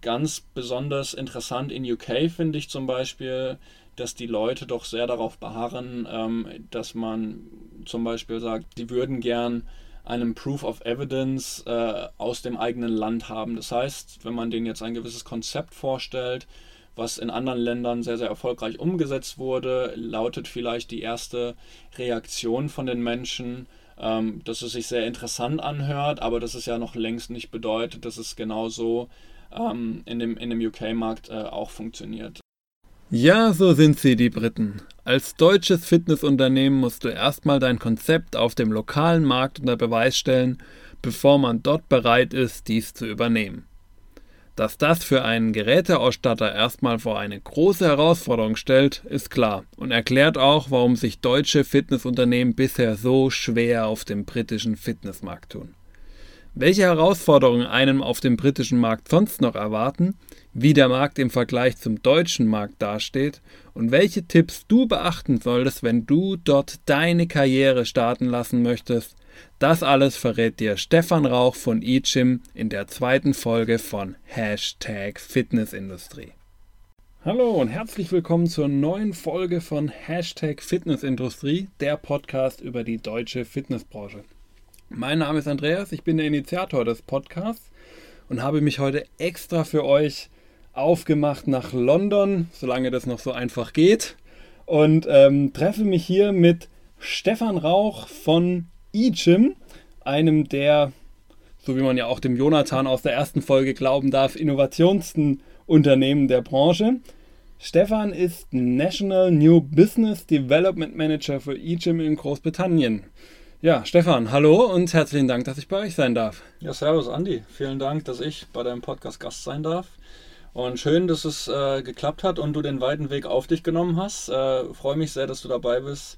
ganz besonders interessant in UK finde ich zum Beispiel, dass die Leute doch sehr darauf beharren, ähm, dass man zum Beispiel sagt, sie würden gern einen Proof of Evidence äh, aus dem eigenen Land haben. Das heißt, wenn man denen jetzt ein gewisses Konzept vorstellt, was in anderen Ländern sehr, sehr erfolgreich umgesetzt wurde, lautet vielleicht die erste Reaktion von den Menschen, ähm, dass es sich sehr interessant anhört, aber dass es ja noch längst nicht bedeutet, dass es genauso ähm, in dem, in dem UK-Markt äh, auch funktioniert. Ja, so sind sie, die Briten. Als deutsches Fitnessunternehmen musst du erstmal dein Konzept auf dem lokalen Markt unter Beweis stellen, bevor man dort bereit ist, dies zu übernehmen. Dass das für einen Geräteausstatter erstmal vor eine große Herausforderung stellt, ist klar und erklärt auch, warum sich deutsche Fitnessunternehmen bisher so schwer auf dem britischen Fitnessmarkt tun. Welche Herausforderungen einem auf dem britischen Markt sonst noch erwarten, wie der Markt im Vergleich zum deutschen Markt dasteht und welche Tipps du beachten solltest, wenn du dort deine Karriere starten lassen möchtest, das alles verrät dir Stefan Rauch von eGym in der zweiten Folge von Hashtag Fitnessindustrie. Hallo und herzlich willkommen zur neuen Folge von Hashtag Fitnessindustrie, der Podcast über die deutsche Fitnessbranche. Mein Name ist Andreas, ich bin der Initiator des Podcasts und habe mich heute extra für euch aufgemacht nach London, solange das noch so einfach geht. Und ähm, treffe mich hier mit Stefan Rauch von eGym, einem der, so wie man ja auch dem Jonathan aus der ersten Folge glauben darf, innovationsten Unternehmen der Branche. Stefan ist National New Business Development Manager für eGym in Großbritannien. Ja, Stefan, hallo und herzlichen Dank, dass ich bei euch sein darf. Ja, servus Andi. Vielen Dank, dass ich bei deinem Podcast Gast sein darf. Und schön, dass es äh, geklappt hat und du den weiten Weg auf dich genommen hast. Äh, Freue mich sehr, dass du dabei bist.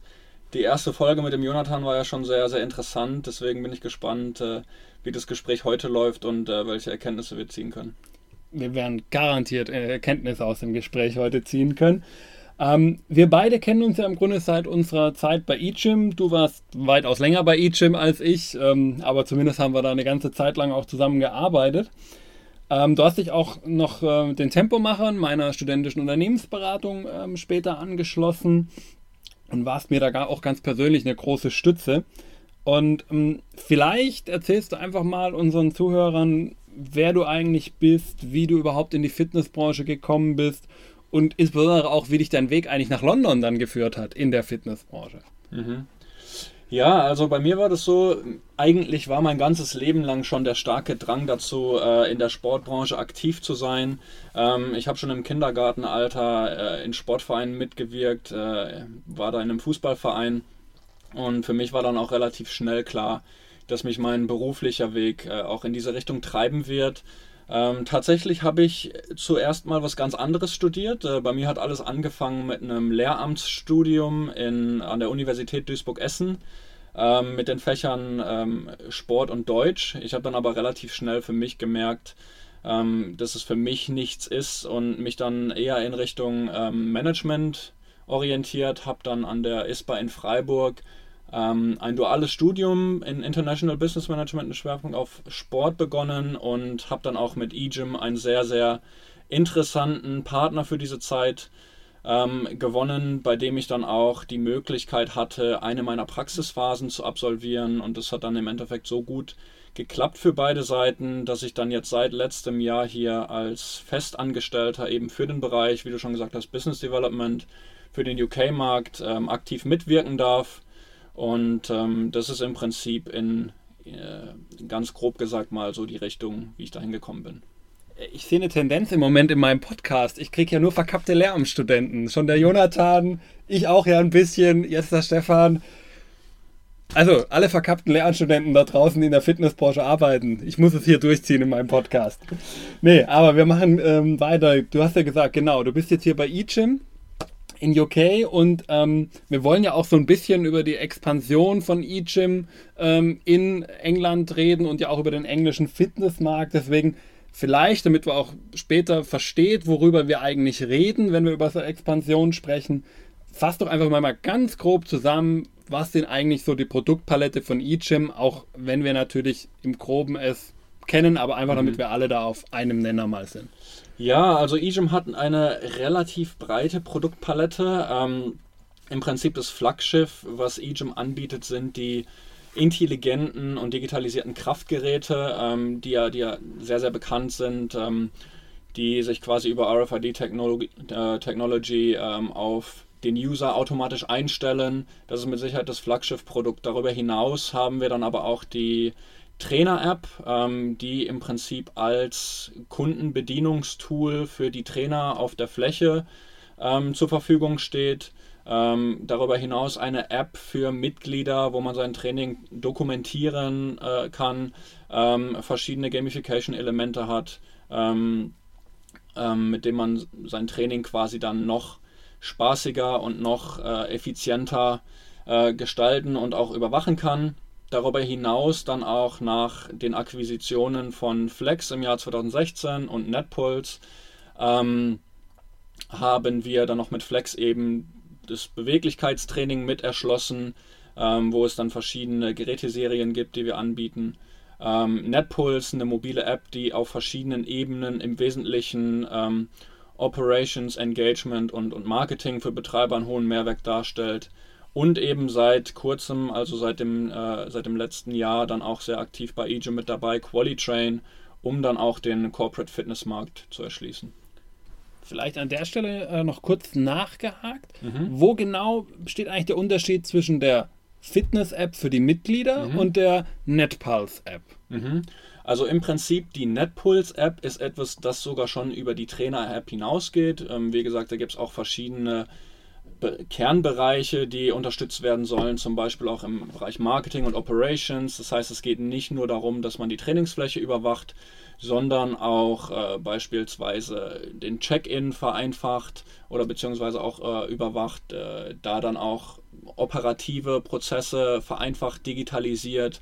Die erste Folge mit dem Jonathan war ja schon sehr, sehr interessant. Deswegen bin ich gespannt, äh, wie das Gespräch heute läuft und äh, welche Erkenntnisse wir ziehen können. Wir werden garantiert äh, Erkenntnisse aus dem Gespräch heute ziehen können. Ähm, wir beide kennen uns ja im Grunde seit unserer Zeit bei eGym. Du warst weitaus länger bei eGym als ich, ähm, aber zumindest haben wir da eine ganze Zeit lang auch zusammen gearbeitet. Ähm, du hast dich auch noch äh, den Tempomachern meiner studentischen Unternehmensberatung ähm, später angeschlossen und warst mir da auch ganz persönlich eine große Stütze. Und ähm, vielleicht erzählst du einfach mal unseren Zuhörern, wer du eigentlich bist, wie du überhaupt in die Fitnessbranche gekommen bist und insbesondere auch, wie dich dein Weg eigentlich nach London dann geführt hat in der Fitnessbranche. Mhm. Ja, also bei mir war das so, eigentlich war mein ganzes Leben lang schon der starke Drang dazu, äh, in der Sportbranche aktiv zu sein. Ähm, ich habe schon im Kindergartenalter äh, in Sportvereinen mitgewirkt, äh, war da in einem Fußballverein und für mich war dann auch relativ schnell klar, dass mich mein beruflicher Weg auch in diese Richtung treiben wird. Ähm, tatsächlich habe ich zuerst mal was ganz anderes studiert. Äh, bei mir hat alles angefangen mit einem Lehramtsstudium in, an der Universität Duisburg-Essen ähm, mit den Fächern ähm, Sport und Deutsch. Ich habe dann aber relativ schnell für mich gemerkt, ähm, dass es für mich nichts ist und mich dann eher in Richtung ähm, Management orientiert, habe dann an der ISPA in Freiburg ähm, ein duales Studium in International Business Management, eine Schwerpunkt auf Sport begonnen und habe dann auch mit eGym einen sehr, sehr interessanten Partner für diese Zeit ähm, gewonnen, bei dem ich dann auch die Möglichkeit hatte, eine meiner Praxisphasen zu absolvieren. Und das hat dann im Endeffekt so gut geklappt für beide Seiten, dass ich dann jetzt seit letztem Jahr hier als Festangestellter eben für den Bereich, wie du schon gesagt hast, Business Development für den UK-Markt ähm, aktiv mitwirken darf und ähm, das ist im Prinzip in äh, ganz grob gesagt mal so die Richtung, wie ich da hingekommen bin. Ich sehe eine Tendenz im Moment in meinem Podcast. Ich kriege ja nur verkappte Lehramtsstudenten. Schon der Jonathan, ich auch ja ein bisschen, jetzt der Stefan. Also, alle verkappten Lehramtsstudenten da draußen, die in der Fitnessbranche arbeiten. Ich muss es hier durchziehen in meinem Podcast. Nee, aber wir machen ähm, weiter. Du hast ja gesagt, genau, du bist jetzt hier bei eGym in UK und ähm, wir wollen ja auch so ein bisschen über die Expansion von eGym ähm, in England reden und ja auch über den englischen Fitnessmarkt. Deswegen vielleicht, damit wir auch später versteht, worüber wir eigentlich reden, wenn wir über so Expansion sprechen, fass doch einfach mal ganz grob zusammen, was denn eigentlich so die Produktpalette von eGym, auch wenn wir natürlich im Groben es kennen, aber einfach damit mhm. wir alle da auf einem Nenner mal sind. Ja, also Ejim hat eine relativ breite Produktpalette. Ähm, Im Prinzip das Flaggschiff, was Ejim anbietet, sind die intelligenten und digitalisierten Kraftgeräte, ähm, die, ja, die ja sehr, sehr bekannt sind, ähm, die sich quasi über RFID-Technology äh, Technology, ähm, auf den User automatisch einstellen. Das ist mit Sicherheit das Flaggschiff-Produkt. Darüber hinaus haben wir dann aber auch die Trainer-App, ähm, die im Prinzip als Kundenbedienungstool für die Trainer auf der Fläche ähm, zur Verfügung steht. Ähm, darüber hinaus eine App für Mitglieder, wo man sein Training dokumentieren äh, kann, ähm, verschiedene Gamification-Elemente hat, ähm, ähm, mit dem man sein Training quasi dann noch spaßiger und noch äh, effizienter äh, gestalten und auch überwachen kann. Darüber hinaus dann auch nach den Akquisitionen von Flex im Jahr 2016 und NetPulse ähm, haben wir dann noch mit Flex eben das Beweglichkeitstraining mit erschlossen, ähm, wo es dann verschiedene Geräteserien gibt, die wir anbieten. Ähm, NetPulse, eine mobile App, die auf verschiedenen Ebenen im Wesentlichen ähm, Operations, Engagement und, und Marketing für Betreiber einen hohen Mehrwert darstellt. Und eben seit kurzem, also seit dem, äh, seit dem letzten Jahr, dann auch sehr aktiv bei EJ mit dabei, QualiTrain, um dann auch den Corporate Fitness Markt zu erschließen. Vielleicht an der Stelle äh, noch kurz nachgehakt. Mhm. Wo genau besteht eigentlich der Unterschied zwischen der Fitness-App für die Mitglieder mhm. und der NetPulse-App? Mhm. Also im Prinzip die NetPulse-App ist etwas, das sogar schon über die Trainer-App hinausgeht. Ähm, wie gesagt, da gibt es auch verschiedene Kernbereiche, die unterstützt werden sollen, zum Beispiel auch im Bereich Marketing und Operations. Das heißt, es geht nicht nur darum, dass man die Trainingsfläche überwacht, sondern auch äh, beispielsweise den Check-in vereinfacht oder beziehungsweise auch äh, überwacht, äh, da dann auch operative Prozesse vereinfacht digitalisiert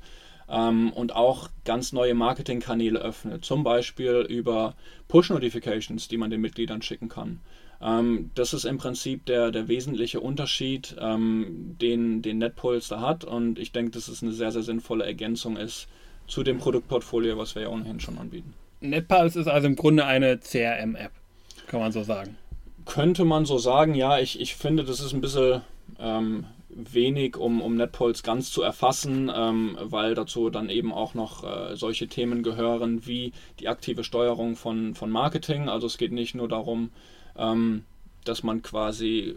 ähm, und auch ganz neue Marketingkanäle öffnet, zum Beispiel über Push-Notifications, die man den Mitgliedern schicken kann. Ähm, das ist im Prinzip der, der wesentliche Unterschied, ähm, den, den NetPulse da hat und ich denke, dass es eine sehr, sehr sinnvolle Ergänzung ist zu dem Produktportfolio, was wir ja ohnehin schon anbieten. NetPulse ist also im Grunde eine CRM-App, kann man so sagen. Könnte man so sagen, ja. Ich, ich finde, das ist ein bisschen ähm, wenig, um, um NetPulse ganz zu erfassen, ähm, weil dazu dann eben auch noch äh, solche Themen gehören wie die aktive Steuerung von, von Marketing. Also es geht nicht nur darum, ähm, dass man quasi,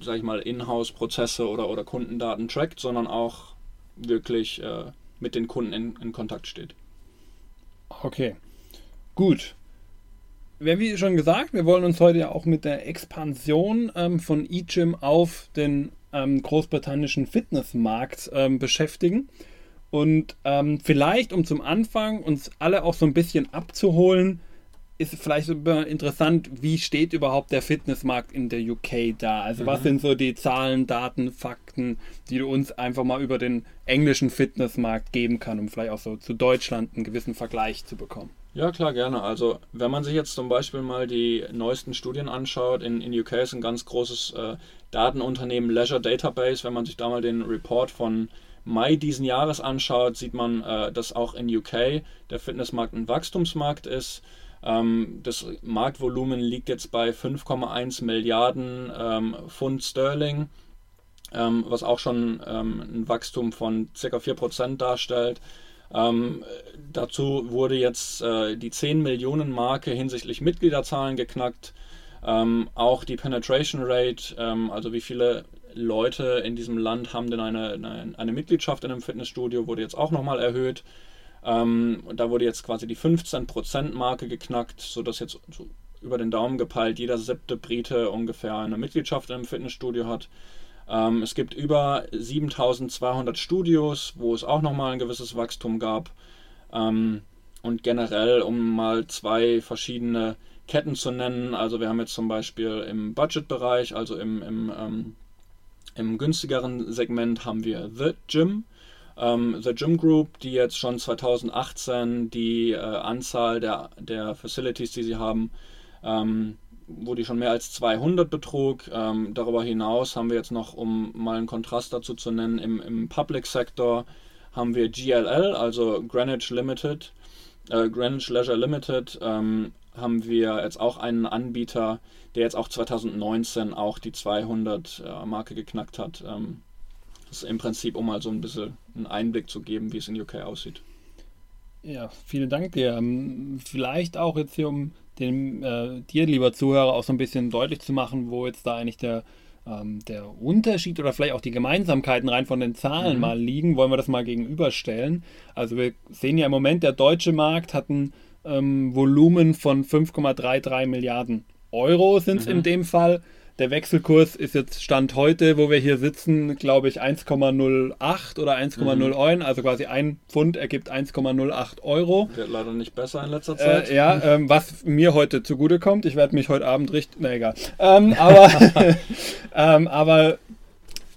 sag ich mal, Inhouse-Prozesse oder, oder Kundendaten trackt, sondern auch wirklich äh, mit den Kunden in, in Kontakt steht. Okay, gut. Wir haben wie schon gesagt, wir wollen uns heute ja auch mit der Expansion ähm, von eGym auf den ähm, großbritannischen Fitnessmarkt ähm, beschäftigen. Und ähm, vielleicht, um zum Anfang uns alle auch so ein bisschen abzuholen, ist vielleicht interessant, wie steht überhaupt der Fitnessmarkt in der UK da? Also mhm. was sind so die Zahlen, Daten, Fakten, die du uns einfach mal über den englischen Fitnessmarkt geben kann, um vielleicht auch so zu Deutschland einen gewissen Vergleich zu bekommen? Ja, klar, gerne. Also wenn man sich jetzt zum Beispiel mal die neuesten Studien anschaut, in, in UK ist ein ganz großes äh, Datenunternehmen Leisure Database. Wenn man sich da mal den Report von Mai diesen Jahres anschaut, sieht man, äh, dass auch in UK der Fitnessmarkt ein Wachstumsmarkt ist. Ähm, das Marktvolumen liegt jetzt bei 5,1 Milliarden ähm, Pfund Sterling, ähm, was auch schon ähm, ein Wachstum von ca. 4% darstellt. Ähm, dazu wurde jetzt äh, die 10 Millionen Marke hinsichtlich Mitgliederzahlen geknackt. Ähm, auch die Penetration Rate, also wie viele Leute in diesem Land haben denn eine, eine, eine Mitgliedschaft in einem Fitnessstudio, wurde jetzt auch nochmal erhöht. Ähm, da wurde jetzt quasi die 15%-Marke geknackt, sodass jetzt so über den Daumen gepeilt jeder siebte Brite ungefähr eine Mitgliedschaft im Fitnessstudio hat. Ähm, es gibt über 7200 Studios, wo es auch nochmal ein gewisses Wachstum gab. Ähm, und generell, um mal zwei verschiedene Ketten zu nennen, also wir haben jetzt zum Beispiel im Budget-Bereich, also im, im, ähm, im günstigeren Segment haben wir The Gym. Ähm, The Gym Group, die jetzt schon 2018 die äh, Anzahl der, der Facilities, die sie haben, ähm, wo die schon mehr als 200 betrug. Ähm, darüber hinaus haben wir jetzt noch, um mal einen Kontrast dazu zu nennen, im, im Public Sector haben wir GLL, also Greenwich Limited, äh, Greenwich Leisure Limited, ähm, haben wir jetzt auch einen Anbieter, der jetzt auch 2019 auch die 200 äh, Marke geknackt hat. Ähm, das ist im Prinzip, um mal so ein bisschen einen Einblick zu geben, wie es in UK aussieht. Ja, vielen Dank dir. Ähm, vielleicht auch jetzt hier, um den, äh, dir, lieber Zuhörer, auch so ein bisschen deutlich zu machen, wo jetzt da eigentlich der, ähm, der Unterschied oder vielleicht auch die Gemeinsamkeiten rein von den Zahlen mhm. mal liegen, wollen wir das mal gegenüberstellen. Also wir sehen ja im Moment, der deutsche Markt hat ein ähm, Volumen von 5,33 Milliarden Euro sind es mhm. in dem Fall. Der Wechselkurs ist jetzt Stand heute, wo wir hier sitzen, glaube ich 1,08 oder 1,09. Mhm. Also quasi ein Pfund ergibt 1,08 Euro. Wird leider nicht besser in letzter Zeit. Äh, ja, ähm, was mir heute zugutekommt. Ich werde mich heute Abend richten. Na egal. Ähm, aber, ähm, aber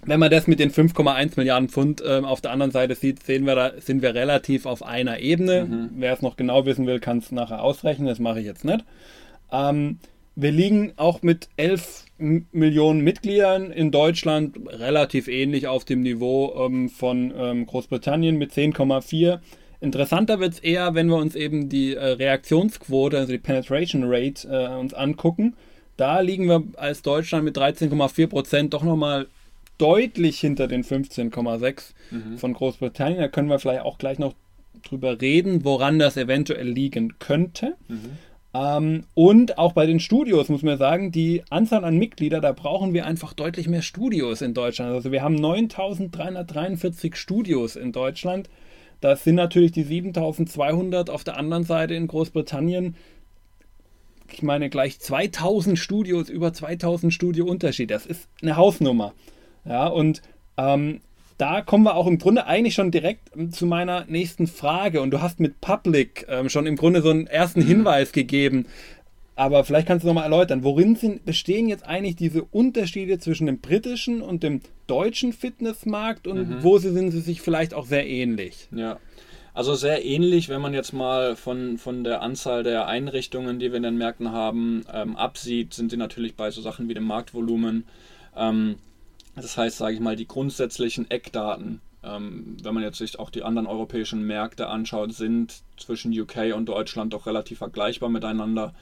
wenn man das mit den 5,1 Milliarden Pfund ähm, auf der anderen Seite sieht, sehen wir da, sind wir relativ auf einer Ebene. Mhm. Wer es noch genau wissen will, kann es nachher ausrechnen. Das mache ich jetzt nicht. Ähm, wir liegen auch mit 11 Millionen Mitgliedern in Deutschland relativ ähnlich auf dem Niveau ähm, von ähm, Großbritannien mit 10,4. Interessanter wird es eher, wenn wir uns eben die äh, Reaktionsquote, also die Penetration Rate, äh, uns angucken. Da liegen wir als Deutschland mit 13,4 Prozent doch nochmal deutlich hinter den 15,6 mhm. von Großbritannien. Da können wir vielleicht auch gleich noch drüber reden, woran das eventuell liegen könnte. Mhm. Ähm, und auch bei den Studios muss man sagen, die Anzahl an Mitgliedern, da brauchen wir einfach deutlich mehr Studios in Deutschland. Also wir haben 9343 Studios in Deutschland. Das sind natürlich die 7200 auf der anderen Seite in Großbritannien. Ich meine gleich 2000 Studios, über 2000 Studio Unterschied. Das ist eine Hausnummer. Ja, und ähm, da kommen wir auch im Grunde eigentlich schon direkt ähm, zu meiner nächsten Frage. Und du hast mit Public ähm, schon im Grunde so einen ersten mhm. Hinweis gegeben. Aber vielleicht kannst du nochmal erläutern, worin sind, bestehen jetzt eigentlich diese Unterschiede zwischen dem britischen und dem deutschen Fitnessmarkt und mhm. wo sind sie sich vielleicht auch sehr ähnlich? Ja, also sehr ähnlich, wenn man jetzt mal von, von der Anzahl der Einrichtungen, die wir in den Märkten haben, ähm, absieht, sind sie natürlich bei so Sachen wie dem Marktvolumen. Ähm, das heißt, sage ich mal, die grundsätzlichen Eckdaten, ähm, wenn man jetzt sich auch die anderen europäischen Märkte anschaut, sind zwischen UK und Deutschland doch relativ vergleichbar miteinander.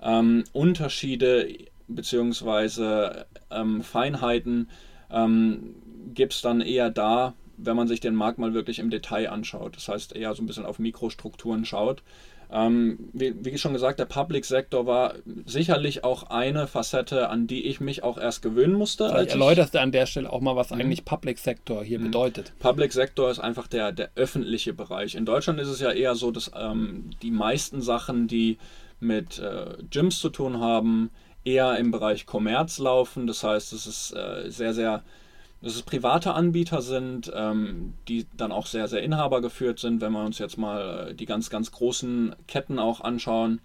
Ähm, Unterschiede bzw. Ähm, Feinheiten ähm, gibt es dann eher da, wenn man sich den Markt mal wirklich im Detail anschaut. Das heißt, eher so ein bisschen auf Mikrostrukturen schaut. Ähm, wie, wie, schon gesagt, der Public Sektor war sicherlich auch eine Facette, an die ich mich auch erst gewöhnen musste. Vielleicht erläuterst du an der Stelle auch mal, was mhm. eigentlich Public Sektor hier mhm. bedeutet. Public Sektor ist einfach der, der öffentliche Bereich. In Deutschland ist es ja eher so, dass ähm, die meisten Sachen, die mit äh, Gyms zu tun haben, eher im Bereich Kommerz laufen. Das heißt, es ist äh, sehr, sehr dass es private Anbieter sind, ähm, die dann auch sehr, sehr inhabergeführt sind. Wenn wir uns jetzt mal äh, die ganz, ganz großen Ketten auch anschauen,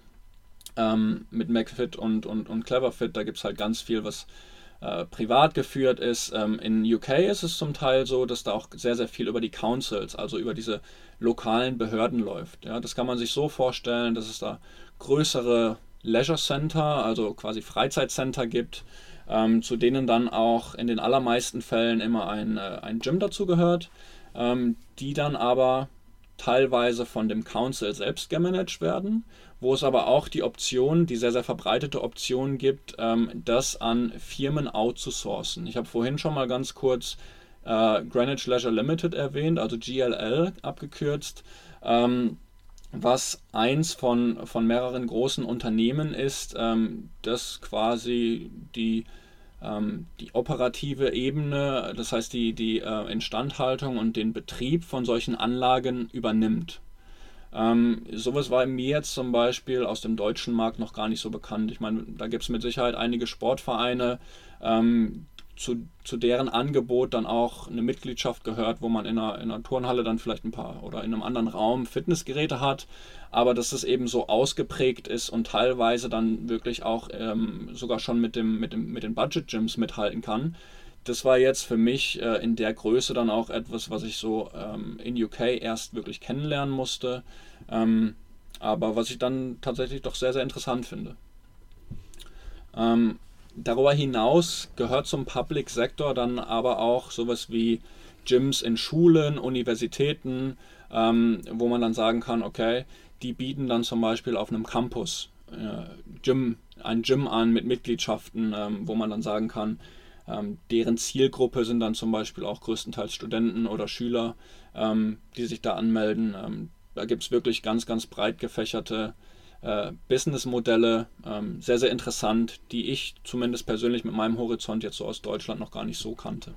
ähm, mit McFit und, und, und Cleverfit, da gibt es halt ganz viel, was äh, privat geführt ist. Ähm, in UK ist es zum Teil so, dass da auch sehr, sehr viel über die Councils, also über diese lokalen Behörden läuft. Ja, das kann man sich so vorstellen, dass es da größere Leisure Center, also quasi Freizeitcenter gibt, ähm, zu denen dann auch in den allermeisten Fällen immer ein, äh, ein Gym dazu gehört, ähm, die dann aber teilweise von dem Council selbst gemanagt werden, wo es aber auch die Option, die sehr, sehr verbreitete Option gibt, ähm, das an Firmen outzusourcen. Ich habe vorhin schon mal ganz kurz äh, Greenwich Leisure Limited erwähnt, also GLL abgekürzt. Ähm, was eins von, von mehreren großen Unternehmen ist, ähm, das quasi die, ähm, die operative Ebene, das heißt die, die äh, Instandhaltung und den Betrieb von solchen Anlagen übernimmt. Ähm, sowas war mir jetzt zum Beispiel aus dem deutschen Markt noch gar nicht so bekannt. Ich meine, da gibt es mit Sicherheit einige Sportvereine, ähm, zu, zu deren Angebot dann auch eine Mitgliedschaft gehört, wo man in einer, in einer Turnhalle dann vielleicht ein paar oder in einem anderen Raum Fitnessgeräte hat, aber dass es eben so ausgeprägt ist und teilweise dann wirklich auch ähm, sogar schon mit, dem, mit, dem, mit den Budget-Gyms mithalten kann. Das war jetzt für mich äh, in der Größe dann auch etwas, was ich so ähm, in UK erst wirklich kennenlernen musste, ähm, aber was ich dann tatsächlich doch sehr, sehr interessant finde. Darüber hinaus gehört zum Public Sektor dann aber auch sowas wie Gyms in Schulen, Universitäten, ähm, wo man dann sagen kann, okay, die bieten dann zum Beispiel auf einem Campus äh, Gym, ein Gym an mit Mitgliedschaften, ähm, wo man dann sagen kann, ähm, deren Zielgruppe sind dann zum Beispiel auch größtenteils Studenten oder Schüler, ähm, die sich da anmelden. Ähm, da gibt es wirklich ganz, ganz breit gefächerte äh, Businessmodelle, ähm, sehr, sehr interessant, die ich zumindest persönlich mit meinem Horizont jetzt so aus Deutschland noch gar nicht so kannte.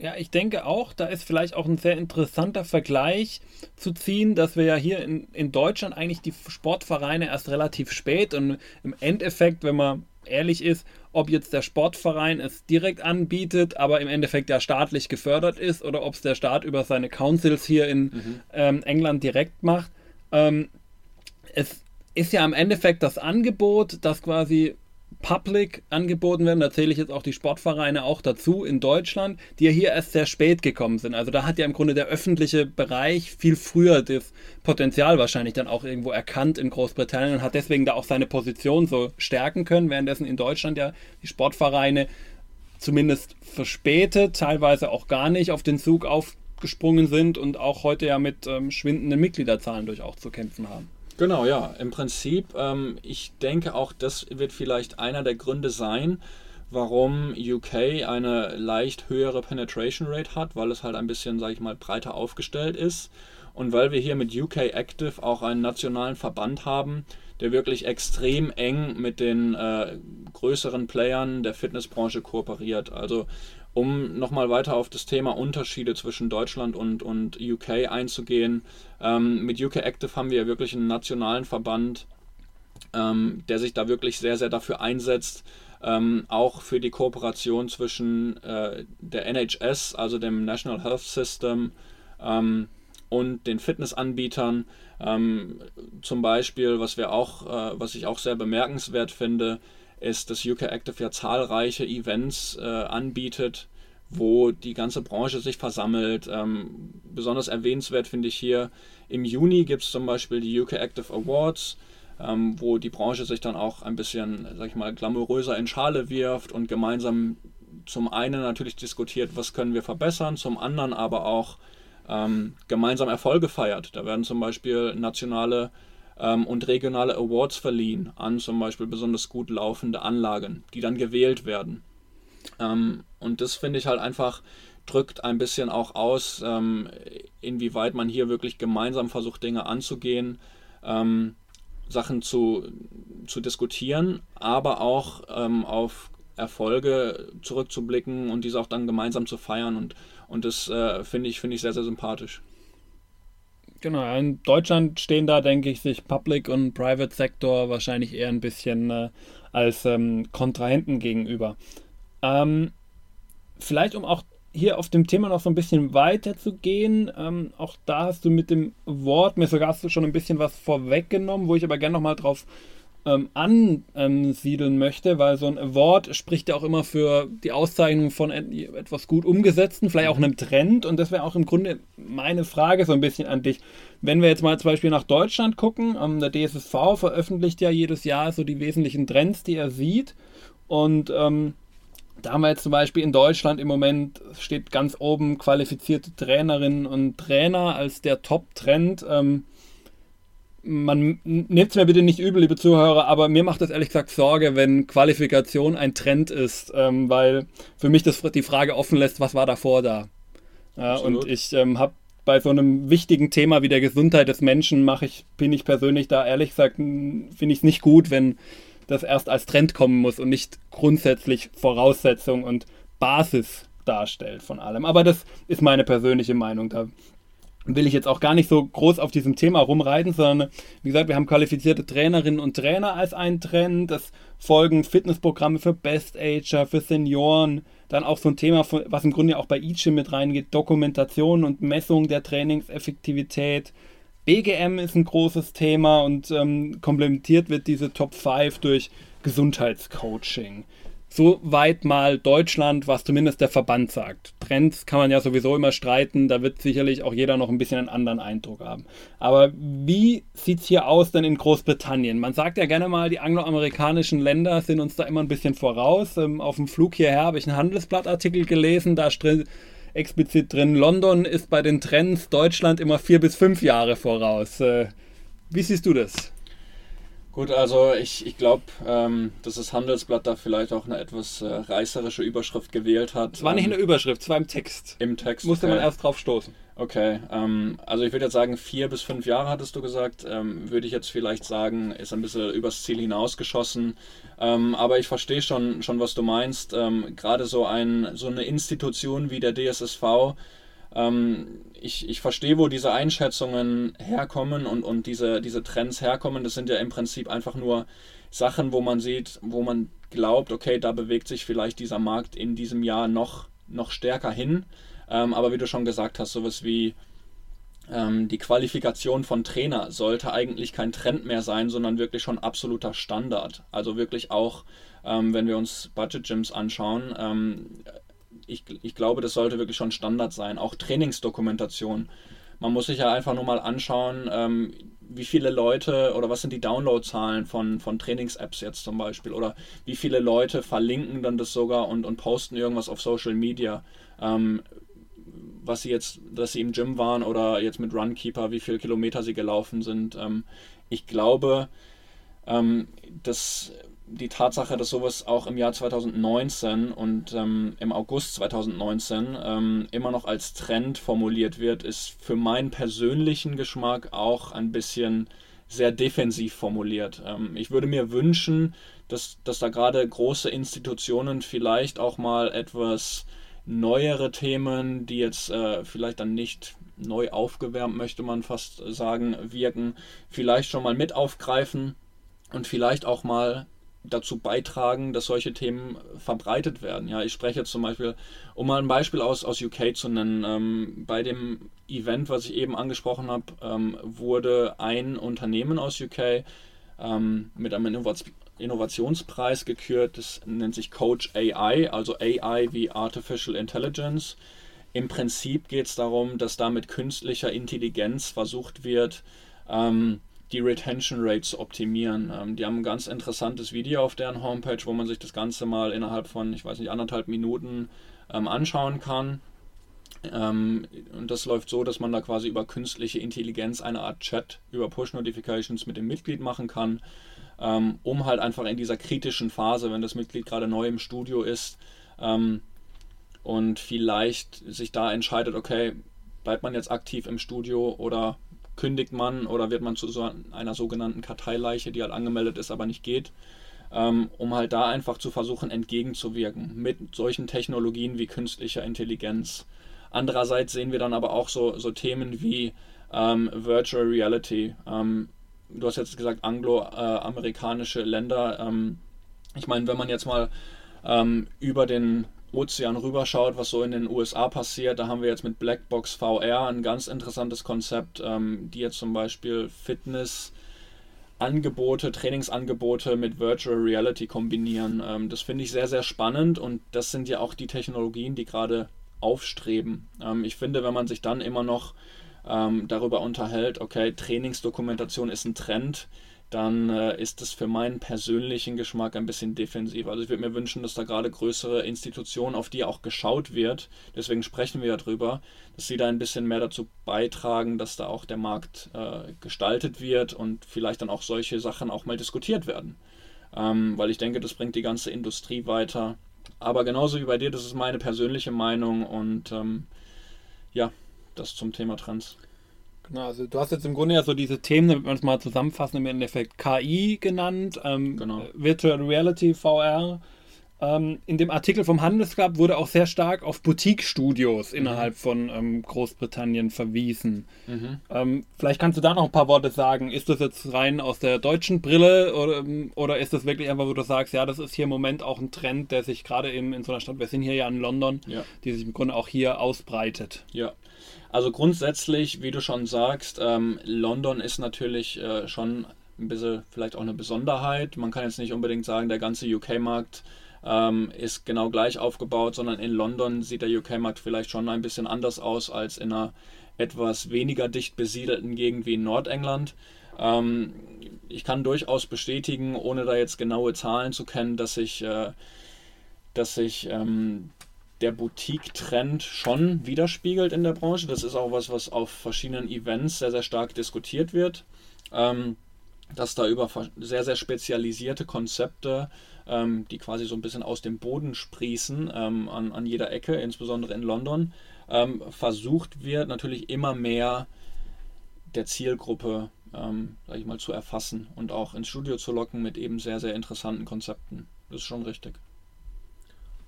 Ja, ich denke auch, da ist vielleicht auch ein sehr interessanter Vergleich zu ziehen, dass wir ja hier in, in Deutschland eigentlich die Sportvereine erst relativ spät und im Endeffekt, wenn man ehrlich ist, ob jetzt der Sportverein es direkt anbietet, aber im Endeffekt ja staatlich gefördert ist oder ob es der Staat über seine Councils hier in mhm. ähm, England direkt macht. Ähm, es ist ja im Endeffekt das Angebot, das quasi public angeboten werden. Da zähle ich jetzt auch die Sportvereine auch dazu in Deutschland, die ja hier erst sehr spät gekommen sind. Also da hat ja im Grunde der öffentliche Bereich viel früher das Potenzial wahrscheinlich dann auch irgendwo erkannt in Großbritannien und hat deswegen da auch seine Position so stärken können, währenddessen in Deutschland ja die Sportvereine zumindest verspätet, teilweise auch gar nicht auf den Zug aufgesprungen sind und auch heute ja mit ähm, schwindenden Mitgliederzahlen durchaus zu kämpfen haben. Genau, ja. Im Prinzip, ähm, ich denke auch, das wird vielleicht einer der Gründe sein, warum UK eine leicht höhere Penetration Rate hat, weil es halt ein bisschen, sage ich mal, breiter aufgestellt ist und weil wir hier mit UK Active auch einen nationalen Verband haben, der wirklich extrem eng mit den äh, größeren Playern der Fitnessbranche kooperiert. Also um nochmal weiter auf das Thema Unterschiede zwischen Deutschland und, und UK einzugehen, ähm, mit UK Active haben wir wirklich einen nationalen Verband, ähm, der sich da wirklich sehr, sehr dafür einsetzt, ähm, auch für die Kooperation zwischen äh, der NHS, also dem National Health System, ähm, und den Fitnessanbietern. Ähm, zum Beispiel, was wir auch, äh, was ich auch sehr bemerkenswert finde, ist, dass UK Active ja zahlreiche Events äh, anbietet, wo die ganze Branche sich versammelt. Ähm, besonders erwähnenswert finde ich hier, im Juni gibt es zum Beispiel die UK Active Awards, ähm, wo die Branche sich dann auch ein bisschen, sag ich mal, glamouröser in Schale wirft und gemeinsam zum einen natürlich diskutiert, was können wir verbessern, zum anderen aber auch ähm, gemeinsam Erfolge feiert. Da werden zum Beispiel nationale ähm, und regionale Awards verliehen an zum Beispiel besonders gut laufende Anlagen, die dann gewählt werden. Ähm, und das finde ich halt einfach drückt ein bisschen auch aus, ähm, inwieweit man hier wirklich gemeinsam versucht, Dinge anzugehen, ähm, Sachen zu, zu diskutieren, aber auch ähm, auf Erfolge zurückzublicken und diese auch dann gemeinsam zu feiern. Und, und das äh, finde ich, find ich sehr, sehr sympathisch. Genau, in Deutschland stehen da, denke ich, sich Public und Private Sektor wahrscheinlich eher ein bisschen äh, als ähm, Kontrahenten gegenüber. Ähm, vielleicht, um auch hier auf dem Thema noch so ein bisschen weiter zu gehen, ähm, auch da hast du mit dem Wort mir sogar schon ein bisschen was vorweggenommen, wo ich aber gerne nochmal drauf ähm, ansiedeln möchte, weil so ein Award spricht ja auch immer für die Auszeichnung von etwas gut umgesetzten, vielleicht auch einem Trend. Und das wäre auch im Grunde meine Frage so ein bisschen an dich. Wenn wir jetzt mal zum Beispiel nach Deutschland gucken, ähm, der DSSV veröffentlicht ja jedes Jahr so die wesentlichen Trends, die er sieht. Und ähm, da haben wir jetzt zum Beispiel in Deutschland im Moment steht ganz oben qualifizierte Trainerinnen und Trainer als der Top-Trend. Ähm, man nimmt es mir bitte nicht übel, liebe Zuhörer, aber mir macht das ehrlich gesagt Sorge, wenn Qualifikation ein Trend ist, ähm, weil für mich das die Frage offen lässt, was war davor da. Ja, und ich ähm, habe bei so einem wichtigen Thema wie der Gesundheit des Menschen mache ich, bin ich persönlich da ehrlich gesagt, finde ich es nicht gut, wenn das erst als Trend kommen muss und nicht grundsätzlich Voraussetzung und Basis darstellt von allem. Aber das ist meine persönliche Meinung. Da will ich jetzt auch gar nicht so groß auf diesem Thema rumreiten, sondern wie gesagt, wir haben qualifizierte Trainerinnen und Trainer als ein Trend. Es folgen Fitnessprogramme für Best-Ager, für Senioren. Dann auch so ein Thema, was im Grunde auch bei ICHIM mit reingeht, Dokumentation und Messung der Trainingseffektivität. BGM ist ein großes Thema und ähm, komplementiert wird diese Top 5 durch Gesundheitscoaching. Soweit mal Deutschland, was zumindest der Verband sagt. Trends kann man ja sowieso immer streiten, da wird sicherlich auch jeder noch ein bisschen einen anderen Eindruck haben. Aber wie sieht es hier aus denn in Großbritannien? Man sagt ja gerne mal, die angloamerikanischen Länder sind uns da immer ein bisschen voraus. Ähm, auf dem Flug hierher habe ich einen Handelsblattartikel gelesen, da explizit drin, London ist bei den Trends Deutschland immer vier bis fünf Jahre voraus. Äh, wie siehst du das? Gut, also ich, ich glaube, ähm, dass das Handelsblatt da vielleicht auch eine etwas äh, reißerische Überschrift gewählt hat. Es war nicht in der Überschrift, es war im Text. Im Text. Musste okay. man erst drauf stoßen. Okay, ähm, also ich würde jetzt sagen, vier bis fünf Jahre hattest du gesagt. Ähm, würde ich jetzt vielleicht sagen, ist ein bisschen übers Ziel hinausgeschossen. Ähm, aber ich verstehe schon, schon, was du meinst. Ähm, gerade so, ein, so eine Institution wie der DSSV ähm, ich, ich verstehe, wo diese Einschätzungen herkommen und, und diese, diese Trends herkommen. Das sind ja im Prinzip einfach nur Sachen, wo man sieht, wo man glaubt, okay, da bewegt sich vielleicht dieser Markt in diesem Jahr noch, noch stärker hin. Ähm, aber wie du schon gesagt hast, sowas wie ähm, die Qualifikation von Trainer sollte eigentlich kein Trend mehr sein, sondern wirklich schon absoluter Standard. Also wirklich auch, ähm, wenn wir uns Budget Gyms anschauen, ähm, ich, ich glaube, das sollte wirklich schon Standard sein. Auch Trainingsdokumentation. Man muss sich ja einfach nur mal anschauen, ähm, wie viele Leute oder was sind die Downloadzahlen von, von Trainings-Apps jetzt zum Beispiel oder wie viele Leute verlinken dann das sogar und, und posten irgendwas auf Social Media. Ähm, was sie jetzt, dass sie im Gym waren oder jetzt mit Runkeeper, wie viele Kilometer sie gelaufen sind. Ähm, ich glaube, ähm, das die Tatsache, dass sowas auch im Jahr 2019 und ähm, im August 2019 ähm, immer noch als Trend formuliert wird, ist für meinen persönlichen Geschmack auch ein bisschen sehr defensiv formuliert. Ähm, ich würde mir wünschen, dass, dass da gerade große Institutionen vielleicht auch mal etwas neuere Themen, die jetzt äh, vielleicht dann nicht neu aufgewärmt, möchte man fast sagen, wirken, vielleicht schon mal mit aufgreifen und vielleicht auch mal dazu beitragen, dass solche Themen verbreitet werden. Ja, ich spreche jetzt zum Beispiel, um mal ein Beispiel aus, aus UK zu nennen, ähm, bei dem Event, was ich eben angesprochen habe, ähm, wurde ein Unternehmen aus UK ähm, mit einem Innovaz Innovationspreis gekürt, das nennt sich Coach AI, also AI wie Artificial Intelligence. Im Prinzip geht es darum, dass da mit künstlicher Intelligenz versucht wird, ähm, die Retention Rates optimieren. Ähm, die haben ein ganz interessantes Video auf deren Homepage, wo man sich das Ganze mal innerhalb von, ich weiß nicht, anderthalb Minuten ähm, anschauen kann. Ähm, und das läuft so, dass man da quasi über künstliche Intelligenz eine Art Chat über Push-Notifications mit dem Mitglied machen kann, ähm, um halt einfach in dieser kritischen Phase, wenn das Mitglied gerade neu im Studio ist ähm, und vielleicht sich da entscheidet, okay, bleibt man jetzt aktiv im Studio oder kündigt man oder wird man zu so einer sogenannten Karteileiche, die halt angemeldet ist, aber nicht geht, ähm, um halt da einfach zu versuchen entgegenzuwirken mit solchen Technologien wie künstlicher Intelligenz. Andererseits sehen wir dann aber auch so, so Themen wie ähm, Virtual Reality. Ähm, du hast jetzt gesagt angloamerikanische Länder. Ähm, ich meine, wenn man jetzt mal ähm, über den Ozean rüberschaut, was so in den USA passiert, da haben wir jetzt mit Blackbox VR ein ganz interessantes Konzept, ähm, die jetzt zum Beispiel Fitness Angebote, Trainingsangebote mit Virtual Reality kombinieren. Ähm, das finde ich sehr, sehr spannend und das sind ja auch die Technologien, die gerade aufstreben. Ähm, ich finde, wenn man sich dann immer noch ähm, darüber unterhält, okay, Trainingsdokumentation ist ein Trend, dann äh, ist das für meinen persönlichen Geschmack ein bisschen defensiv. Also ich würde mir wünschen, dass da gerade größere Institutionen, auf die auch geschaut wird, deswegen sprechen wir ja drüber, dass sie da ein bisschen mehr dazu beitragen, dass da auch der Markt äh, gestaltet wird und vielleicht dann auch solche Sachen auch mal diskutiert werden. Ähm, weil ich denke, das bringt die ganze Industrie weiter. Aber genauso wie bei dir, das ist meine persönliche Meinung und ähm, ja, das zum Thema Trends. Genau, also du hast jetzt im Grunde ja so diese Themen, damit wir es mal zusammenfassen, im Endeffekt KI genannt, ähm, genau. Virtual Reality, VR. Ähm, in dem Artikel vom Handelsclub wurde auch sehr stark auf Boutique-Studios mhm. innerhalb von ähm, Großbritannien verwiesen. Mhm. Ähm, vielleicht kannst du da noch ein paar Worte sagen. Ist das jetzt rein aus der deutschen Brille oder, ähm, oder ist das wirklich einfach, wo du sagst, ja, das ist hier im Moment auch ein Trend, der sich gerade in, in so einer Stadt, wir sind hier ja in London, ja. die sich im Grunde auch hier ausbreitet? Ja, also grundsätzlich, wie du schon sagst, ähm, London ist natürlich äh, schon ein bisschen vielleicht auch eine Besonderheit. Man kann jetzt nicht unbedingt sagen, der ganze UK-Markt ähm, ist genau gleich aufgebaut, sondern in London sieht der UK-Markt vielleicht schon ein bisschen anders aus als in einer etwas weniger dicht besiedelten Gegend wie in Nordengland. Ähm, ich kann durchaus bestätigen, ohne da jetzt genaue Zahlen zu kennen, dass sich, äh, dass sich ähm, der Boutique-Trend schon widerspiegelt in der Branche. Das ist auch was, was auf verschiedenen Events sehr, sehr stark diskutiert wird. Ähm, dass da über sehr, sehr spezialisierte Konzepte, ähm, die quasi so ein bisschen aus dem Boden sprießen, ähm, an, an jeder Ecke, insbesondere in London, ähm, versucht wird, natürlich immer mehr der Zielgruppe, ähm, ich mal, zu erfassen und auch ins Studio zu locken mit eben sehr, sehr interessanten Konzepten. Das ist schon richtig.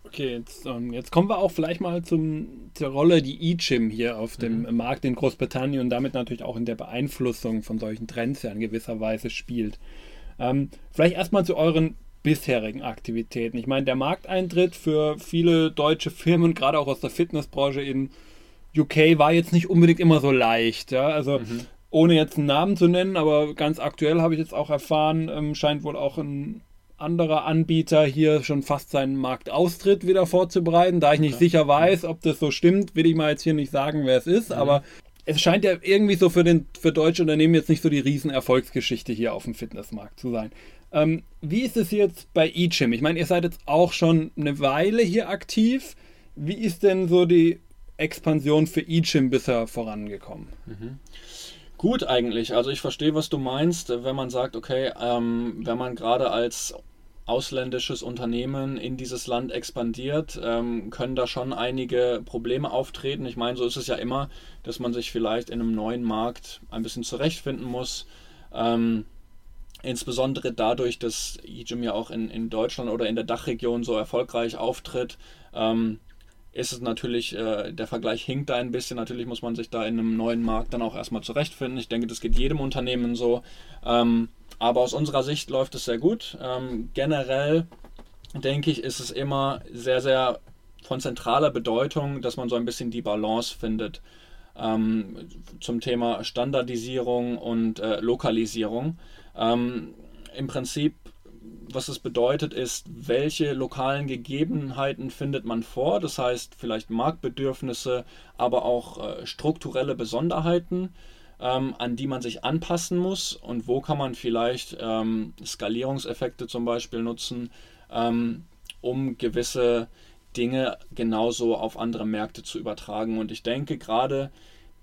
Okay, jetzt, ähm, jetzt, kommen wir auch vielleicht mal zum, zur Rolle, die eChim hier auf dem mhm. Markt in Großbritannien und damit natürlich auch in der Beeinflussung von solchen Trends ja in gewisser Weise spielt. Ähm, vielleicht erstmal zu euren bisherigen Aktivitäten. Ich meine, der Markteintritt für viele deutsche Firmen, gerade auch aus der Fitnessbranche in UK, war jetzt nicht unbedingt immer so leicht. Ja? Also mhm. ohne jetzt einen Namen zu nennen, aber ganz aktuell habe ich jetzt auch erfahren, ähm, scheint wohl auch ein anderer Anbieter hier schon fast seinen Marktaustritt wieder vorzubereiten. Da ich nicht okay. sicher weiß, ob das so stimmt, will ich mal jetzt hier nicht sagen, wer es ist, mhm. aber es scheint ja irgendwie so für, den, für deutsche Unternehmen jetzt nicht so die Riesenerfolgsgeschichte hier auf dem Fitnessmarkt zu sein. Ähm, wie ist es jetzt bei eGym? Ich meine, ihr seid jetzt auch schon eine Weile hier aktiv. Wie ist denn so die Expansion für eGym bisher vorangekommen? Mhm. Gut eigentlich. Also ich verstehe, was du meinst, wenn man sagt, okay, ähm, wenn man gerade als ausländisches Unternehmen in dieses Land expandiert, ähm, können da schon einige Probleme auftreten. Ich meine, so ist es ja immer, dass man sich vielleicht in einem neuen Markt ein bisschen zurechtfinden muss. Ähm, insbesondere dadurch, dass eGym ja auch in, in Deutschland oder in der Dachregion so erfolgreich auftritt, ähm, ist es natürlich, äh, der Vergleich hinkt da ein bisschen. Natürlich muss man sich da in einem neuen Markt dann auch erstmal zurechtfinden. Ich denke, das geht jedem Unternehmen so. Ähm, aber aus unserer Sicht läuft es sehr gut. Ähm, generell denke ich, ist es immer sehr, sehr von zentraler Bedeutung, dass man so ein bisschen die Balance findet ähm, zum Thema Standardisierung und äh, Lokalisierung. Ähm, Im Prinzip was es bedeutet, ist, welche lokalen Gegebenheiten findet man vor. Das heißt, vielleicht Marktbedürfnisse, aber auch äh, strukturelle Besonderheiten ähm, an die man sich anpassen muss und wo kann man vielleicht ähm, Skalierungseffekte zum Beispiel nutzen, ähm, um gewisse Dinge genauso auf andere Märkte zu übertragen. Und ich denke gerade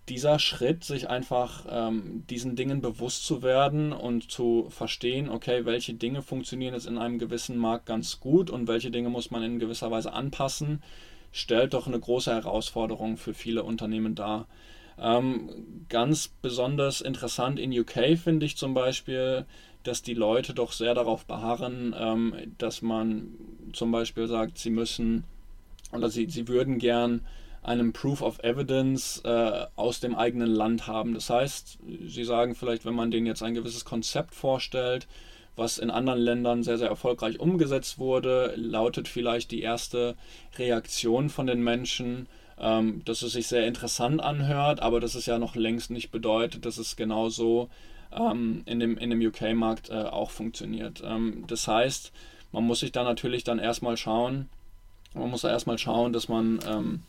dieser Schritt, sich einfach ähm, diesen Dingen bewusst zu werden und zu verstehen, okay, welche Dinge funktionieren jetzt in einem gewissen Markt ganz gut und welche Dinge muss man in gewisser Weise anpassen, stellt doch eine große Herausforderung für viele Unternehmen dar. Ähm, ganz besonders interessant in UK finde ich zum Beispiel, dass die Leute doch sehr darauf beharren, ähm, dass man zum Beispiel sagt, sie müssen oder sie, sie würden gern einen Proof of Evidence äh, aus dem eigenen Land haben. Das heißt, sie sagen vielleicht, wenn man denen jetzt ein gewisses Konzept vorstellt, was in anderen Ländern sehr, sehr erfolgreich umgesetzt wurde, lautet vielleicht die erste Reaktion von den Menschen, ähm, dass es sich sehr interessant anhört, aber dass es ja noch längst nicht bedeutet, dass es genauso ähm, in dem, in dem UK-Markt äh, auch funktioniert. Ähm, das heißt, man muss sich da natürlich dann erstmal schauen, man muss da erstmal schauen, dass man ähm,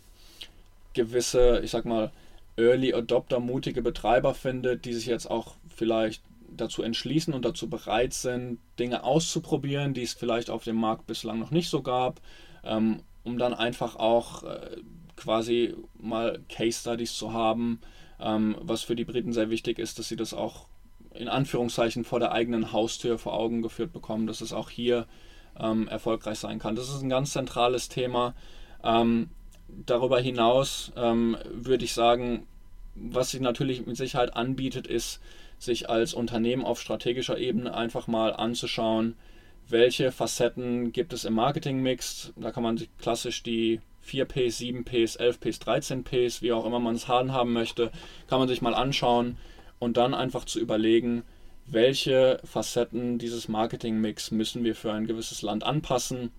gewisse, ich sag mal, Early Adopter, mutige Betreiber findet, die sich jetzt auch vielleicht dazu entschließen und dazu bereit sind, Dinge auszuprobieren, die es vielleicht auf dem Markt bislang noch nicht so gab, ähm, um dann einfach auch äh, quasi mal Case Studies zu haben, ähm, was für die Briten sehr wichtig ist, dass sie das auch in Anführungszeichen vor der eigenen Haustür vor Augen geführt bekommen, dass es auch hier ähm, erfolgreich sein kann. Das ist ein ganz zentrales Thema. Ähm, darüber hinaus ähm, würde ich sagen, was sich natürlich mit Sicherheit anbietet, ist, sich als Unternehmen auf strategischer Ebene einfach mal anzuschauen, welche Facetten gibt es im Marketingmix. Da kann man sich klassisch die 4Ps, 7Ps, 11Ps, 13Ps, wie auch immer man es haben möchte, kann man sich mal anschauen und dann einfach zu überlegen, welche Facetten dieses Marketingmix müssen wir für ein gewisses Land anpassen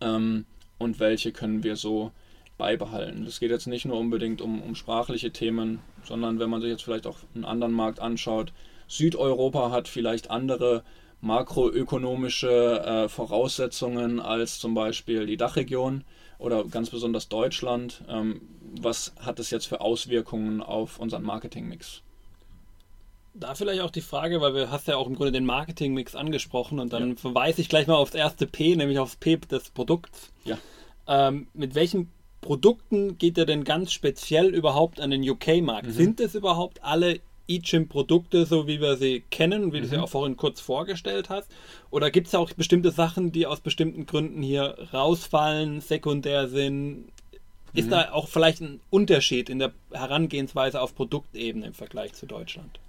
ähm, und welche können wir so beibehalten. Das geht jetzt nicht nur unbedingt um, um sprachliche Themen, sondern wenn man sich jetzt vielleicht auch einen anderen Markt anschaut, Südeuropa hat vielleicht andere makroökonomische äh, Voraussetzungen als zum Beispiel die Dachregion oder ganz besonders Deutschland. Ähm, was hat es jetzt für Auswirkungen auf unseren Marketingmix? Da vielleicht auch die Frage, weil wir hast ja auch im Grunde den Marketingmix angesprochen und dann ja. verweise ich gleich mal aufs erste P, nämlich aufs P des Produkts. Ja. Ähm, mit welchen Produkten geht ihr denn ganz speziell überhaupt an den UK-Markt? Mhm. Sind es überhaupt alle eChim-Produkte, so wie wir sie kennen, wie mhm. du sie auch vorhin kurz vorgestellt hast? Oder gibt es auch bestimmte Sachen, die aus bestimmten Gründen hier rausfallen, sekundär sind? Ist mhm. da auch vielleicht ein Unterschied in der Herangehensweise auf Produktebene im Vergleich zu Deutschland?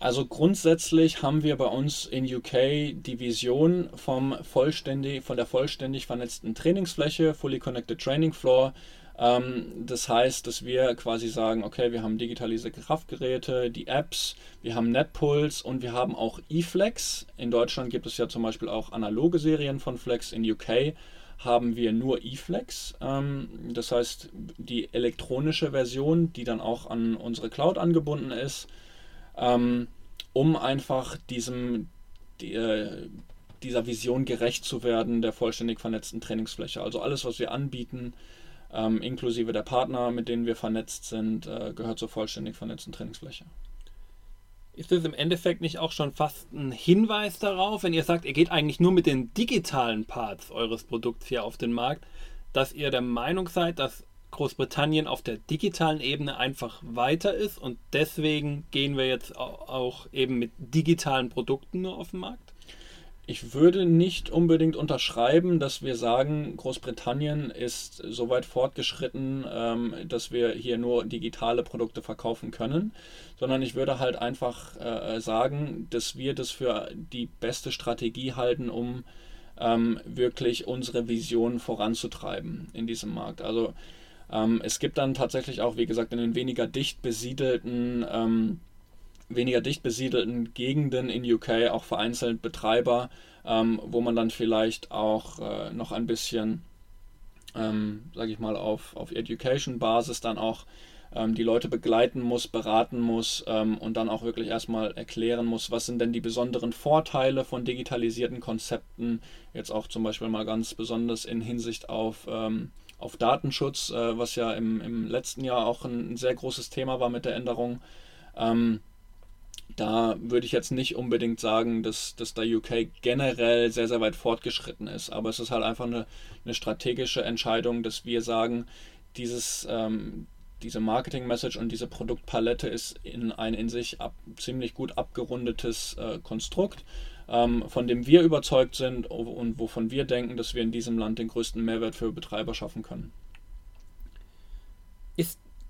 Also grundsätzlich haben wir bei uns in UK die Vision vom vollständig, von der vollständig vernetzten Trainingsfläche, Fully Connected Training Floor. Ähm, das heißt, dass wir quasi sagen, okay, wir haben digitalisierte Kraftgeräte, die Apps, wir haben NetPulse und wir haben auch eFlex. In Deutschland gibt es ja zum Beispiel auch analoge Serien von Flex. In UK haben wir nur eFlex. Ähm, das heißt, die elektronische Version, die dann auch an unsere Cloud angebunden ist ähm, um einfach diesem, die, äh, dieser Vision gerecht zu werden, der vollständig vernetzten Trainingsfläche. Also alles, was wir anbieten, ähm, inklusive der Partner, mit denen wir vernetzt sind, äh, gehört zur vollständig vernetzten Trainingsfläche. Ist das im Endeffekt nicht auch schon fast ein Hinweis darauf, wenn ihr sagt, ihr geht eigentlich nur mit den digitalen Parts eures Produkts hier auf den Markt, dass ihr der Meinung seid, dass Großbritannien auf der digitalen Ebene einfach weiter ist und deswegen gehen wir jetzt auch eben mit digitalen Produkten nur auf den Markt? Ich würde nicht unbedingt unterschreiben, dass wir sagen, Großbritannien ist so weit fortgeschritten, ähm, dass wir hier nur digitale Produkte verkaufen können, sondern ich würde halt einfach äh, sagen, dass wir das für die beste Strategie halten, um ähm, wirklich unsere Vision voranzutreiben in diesem Markt. Also ähm, es gibt dann tatsächlich auch, wie gesagt, in den weniger dicht besiedelten, ähm, weniger dicht besiedelten Gegenden in UK auch vereinzelt Betreiber, ähm, wo man dann vielleicht auch äh, noch ein bisschen, ähm, sage ich mal, auf, auf Education-Basis dann auch ähm, die Leute begleiten muss, beraten muss ähm, und dann auch wirklich erstmal erklären muss, was sind denn die besonderen Vorteile von digitalisierten Konzepten, jetzt auch zum Beispiel mal ganz besonders in Hinsicht auf ähm, auf Datenschutz, äh, was ja im, im letzten Jahr auch ein, ein, sehr großes Thema war mit der Änderung. Ähm, da würde ich jetzt nicht unbedingt sagen, dass, dass der UK generell sehr, sehr weit fortgeschritten ist. Aber es ist halt einfach eine, eine strategische Entscheidung, dass wir sagen, dieses, ähm, diese Marketing-Message und diese Produktpalette ist in ein in sich ab, ziemlich gut abgerundetes äh, Konstrukt ähm, von dem wir überzeugt sind und wovon wir denken, dass wir in diesem Land den größten Mehrwert für Betreiber schaffen können.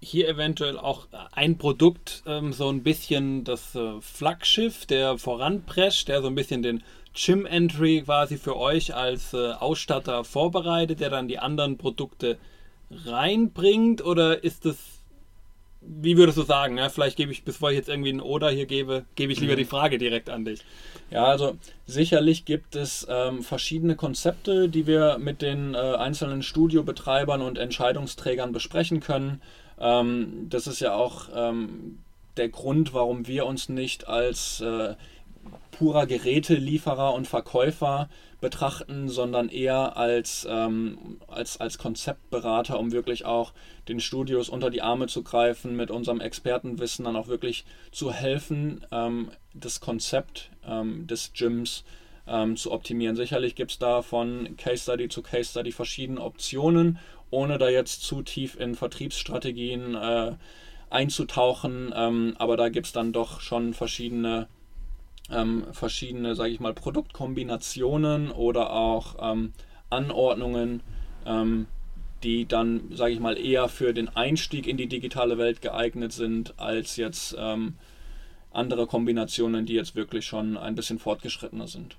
Hier eventuell auch ein Produkt ähm, so ein bisschen das äh, Flaggschiff, der voranprescht, der so ein bisschen den Gym Entry quasi für euch als äh, Ausstatter vorbereitet, der dann die anderen Produkte reinbringt? Oder ist es wie würdest du sagen? Ja, vielleicht gebe ich, bevor ich jetzt irgendwie ein Oder hier gebe, gebe ich lieber mhm. die Frage direkt an dich. Ja, also sicherlich gibt es ähm, verschiedene Konzepte, die wir mit den äh, einzelnen Studiobetreibern und Entscheidungsträgern besprechen können. Ähm, das ist ja auch ähm, der Grund, warum wir uns nicht als äh, purer Gerätelieferer und Verkäufer betrachten, sondern eher als, ähm, als, als Konzeptberater, um wirklich auch den Studios unter die Arme zu greifen, mit unserem Expertenwissen dann auch wirklich zu helfen, ähm, das Konzept ähm, des Gyms ähm, zu optimieren. Sicherlich gibt es da von Case Study zu Case Study verschiedene Optionen, ohne da jetzt zu tief in Vertriebsstrategien äh, einzutauchen, ähm, aber da gibt es dann doch schon verschiedene ähm, verschiedene, sage ich mal, Produktkombinationen oder auch ähm, Anordnungen, ähm, die dann, sage ich mal, eher für den Einstieg in die digitale Welt geeignet sind, als jetzt ähm, andere Kombinationen, die jetzt wirklich schon ein bisschen fortgeschrittener sind.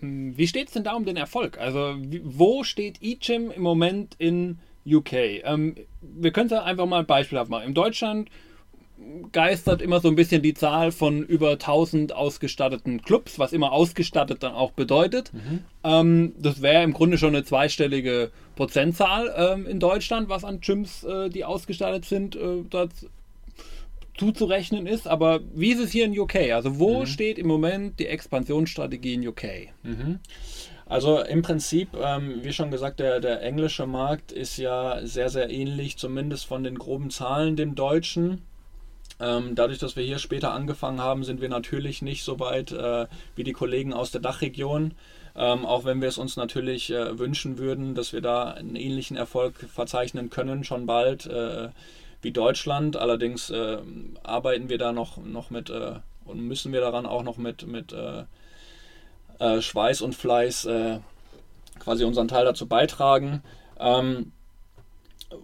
Wie steht es denn da um den Erfolg? Also, wo steht eChim im Moment in UK? Ähm, wir können es einfach mal beispielhaft machen. In Deutschland geistert immer so ein bisschen die Zahl von über 1000 ausgestatteten Clubs, was immer ausgestattet dann auch bedeutet. Mhm. Ähm, das wäre im Grunde schon eine zweistellige Prozentzahl ähm, in Deutschland, was an Gyms, äh, die ausgestattet sind, äh, zuzurechnen ist. Aber wie ist es hier in UK? Also wo mhm. steht im Moment die Expansionsstrategie in UK? Mhm. Also im Prinzip, ähm, wie schon gesagt, der, der englische Markt ist ja sehr, sehr ähnlich, zumindest von den groben Zahlen dem deutschen. Ähm, dadurch, dass wir hier später angefangen haben, sind wir natürlich nicht so weit äh, wie die Kollegen aus der Dachregion. Ähm, auch wenn wir es uns natürlich äh, wünschen würden, dass wir da einen ähnlichen Erfolg verzeichnen können, schon bald äh, wie Deutschland. Allerdings äh, arbeiten wir da noch, noch mit äh, und müssen wir daran auch noch mit, mit äh, Schweiß und Fleiß quasi unseren Teil dazu beitragen. Ähm,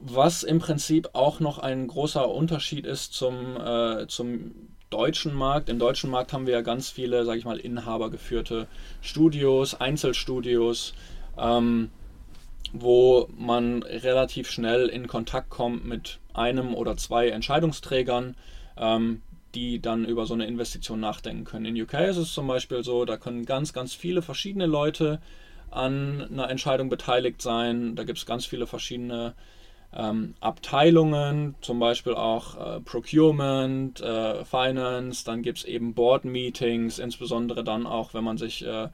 was im Prinzip auch noch ein großer Unterschied ist zum, äh, zum deutschen Markt. Im deutschen Markt haben wir ja ganz viele, sage ich mal, inhabergeführte Studios, Einzelstudios, ähm, wo man relativ schnell in Kontakt kommt mit einem oder zwei Entscheidungsträgern, ähm, die dann über so eine Investition nachdenken können. In UK ist es zum Beispiel so, da können ganz, ganz viele verschiedene Leute an einer Entscheidung beteiligt sein. Da gibt es ganz viele verschiedene ähm, Abteilungen, zum Beispiel auch äh, Procurement, äh, Finance, dann gibt es eben Board-Meetings, insbesondere dann auch, wenn man sich äh,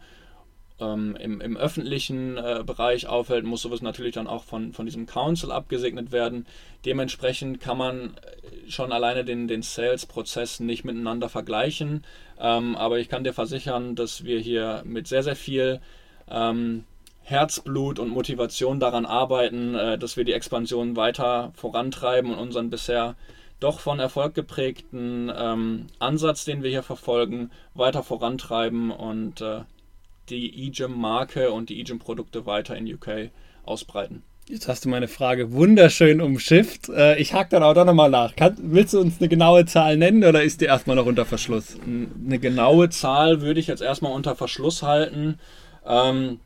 ähm, im, im, öffentlichen äh, Bereich aufhält, muss sowas natürlich dann auch von, von diesem Council abgesegnet werden. Dementsprechend kann man äh, schon alleine den, den Sales-Prozess nicht miteinander vergleichen, ähm, aber ich kann dir versichern, dass wir hier mit sehr, sehr viel ähm, Herzblut und Motivation daran arbeiten, äh, dass wir die Expansion weiter vorantreiben und unseren bisher doch von Erfolg geprägten ähm, Ansatz, den wir hier verfolgen, weiter vorantreiben und äh, die EGIM-Marke und die EGIM-Produkte weiter in UK ausbreiten. Jetzt hast du meine Frage wunderschön umschifft. Äh, ich hake dann auch da nochmal nach. Kann, willst du uns eine genaue Zahl nennen oder ist die erstmal noch unter Verschluss? Eine genaue Zahl würde ich jetzt erstmal unter Verschluss halten. Ähm,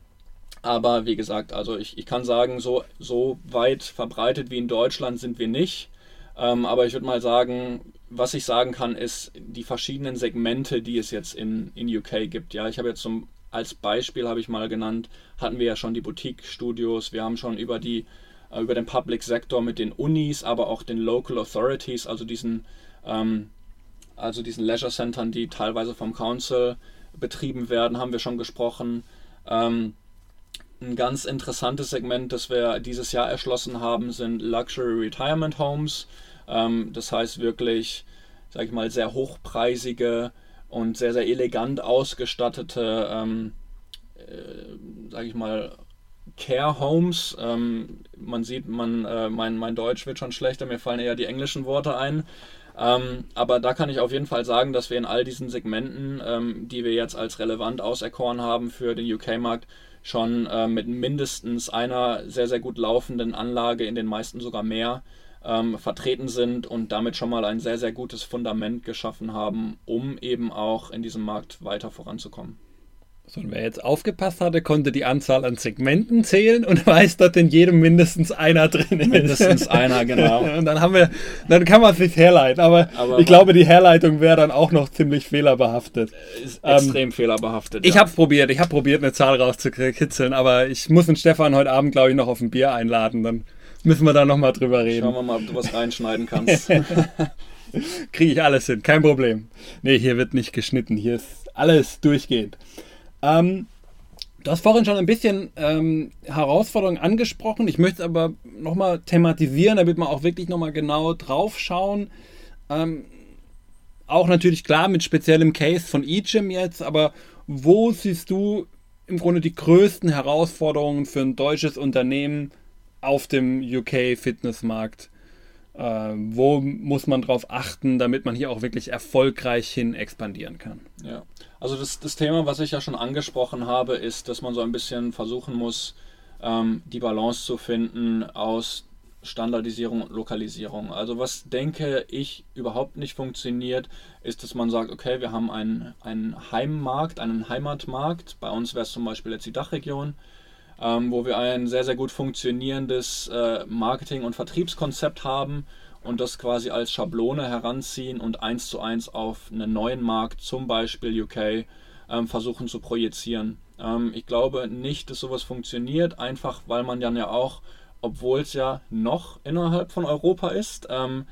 aber wie gesagt, also ich, ich kann sagen, so, so weit verbreitet wie in Deutschland sind wir nicht. Ähm, aber ich würde mal sagen, was ich sagen kann, ist die verschiedenen Segmente, die es jetzt in, in UK gibt. Ja, ich habe jetzt zum, als Beispiel habe ich mal genannt, hatten wir ja schon die Boutique-Studios, wir haben schon über die äh, über den Public Sector mit den Unis, aber auch den Local Authorities, also diesen ähm, also diesen Leisure Centern, die teilweise vom Council betrieben werden, haben wir schon gesprochen. Ähm, ein ganz interessantes Segment, das wir dieses Jahr erschlossen haben, sind Luxury Retirement Homes. Ähm, das heißt wirklich, sag ich mal, sehr hochpreisige und sehr, sehr elegant ausgestattete, ähm, äh, sag ich mal, Care Homes. Ähm, man sieht, man, äh, mein, mein Deutsch wird schon schlechter, mir fallen eher die englischen Worte ein. Ähm, aber da kann ich auf jeden Fall sagen, dass wir in all diesen Segmenten, ähm, die wir jetzt als relevant auserkoren haben für den UK-Markt, schon äh, mit mindestens einer sehr, sehr gut laufenden Anlage, in den meisten sogar mehr, ähm, vertreten sind und damit schon mal ein sehr, sehr gutes Fundament geschaffen haben, um eben auch in diesem Markt weiter voranzukommen. So, und wer jetzt aufgepasst hatte, konnte die Anzahl an Segmenten zählen und weiß, dass in jedem mindestens einer drin ist. Mindestens einer, genau. und dann haben wir, dann kann man es sich herleiten. Aber, Aber ich glaube, die Herleitung wäre dann auch noch ziemlich fehlerbehaftet. Ähm, extrem fehlerbehaftet. Ich ja. habe es probiert, ich habe probiert, eine Zahl rauszukitzeln, aber ich muss den Stefan heute Abend, glaube ich, noch auf ein Bier einladen. Dann müssen wir da nochmal drüber reden. Schauen wir mal, ob du was reinschneiden kannst. Kriege ich alles hin, kein Problem. Nee, hier wird nicht geschnitten, hier ist alles durchgehend. Ähm, du hast vorhin schon ein bisschen ähm, Herausforderungen angesprochen. Ich möchte es aber nochmal thematisieren, damit wir auch wirklich nochmal genau drauf schauen. Ähm, auch natürlich klar mit speziellem Case von eGym jetzt, aber wo siehst du im Grunde die größten Herausforderungen für ein deutsches Unternehmen auf dem UK-Fitnessmarkt? Äh, wo muss man drauf achten, damit man hier auch wirklich erfolgreich hin expandieren kann? Ja, also das, das Thema, was ich ja schon angesprochen habe, ist, dass man so ein bisschen versuchen muss, ähm, die Balance zu finden aus Standardisierung und Lokalisierung. Also was denke ich überhaupt nicht funktioniert, ist, dass man sagt, okay, wir haben einen, einen Heimmarkt, einen Heimatmarkt. Bei uns wäre es zum Beispiel jetzt die Dachregion ähm, wo wir ein sehr, sehr gut funktionierendes äh, Marketing- und Vertriebskonzept haben und das quasi als Schablone heranziehen und eins zu eins auf einen neuen Markt, zum Beispiel UK, ähm, versuchen zu projizieren. Ähm, ich glaube nicht, dass sowas funktioniert, einfach weil man dann ja auch, obwohl es ja noch innerhalb von Europa ist, ähm,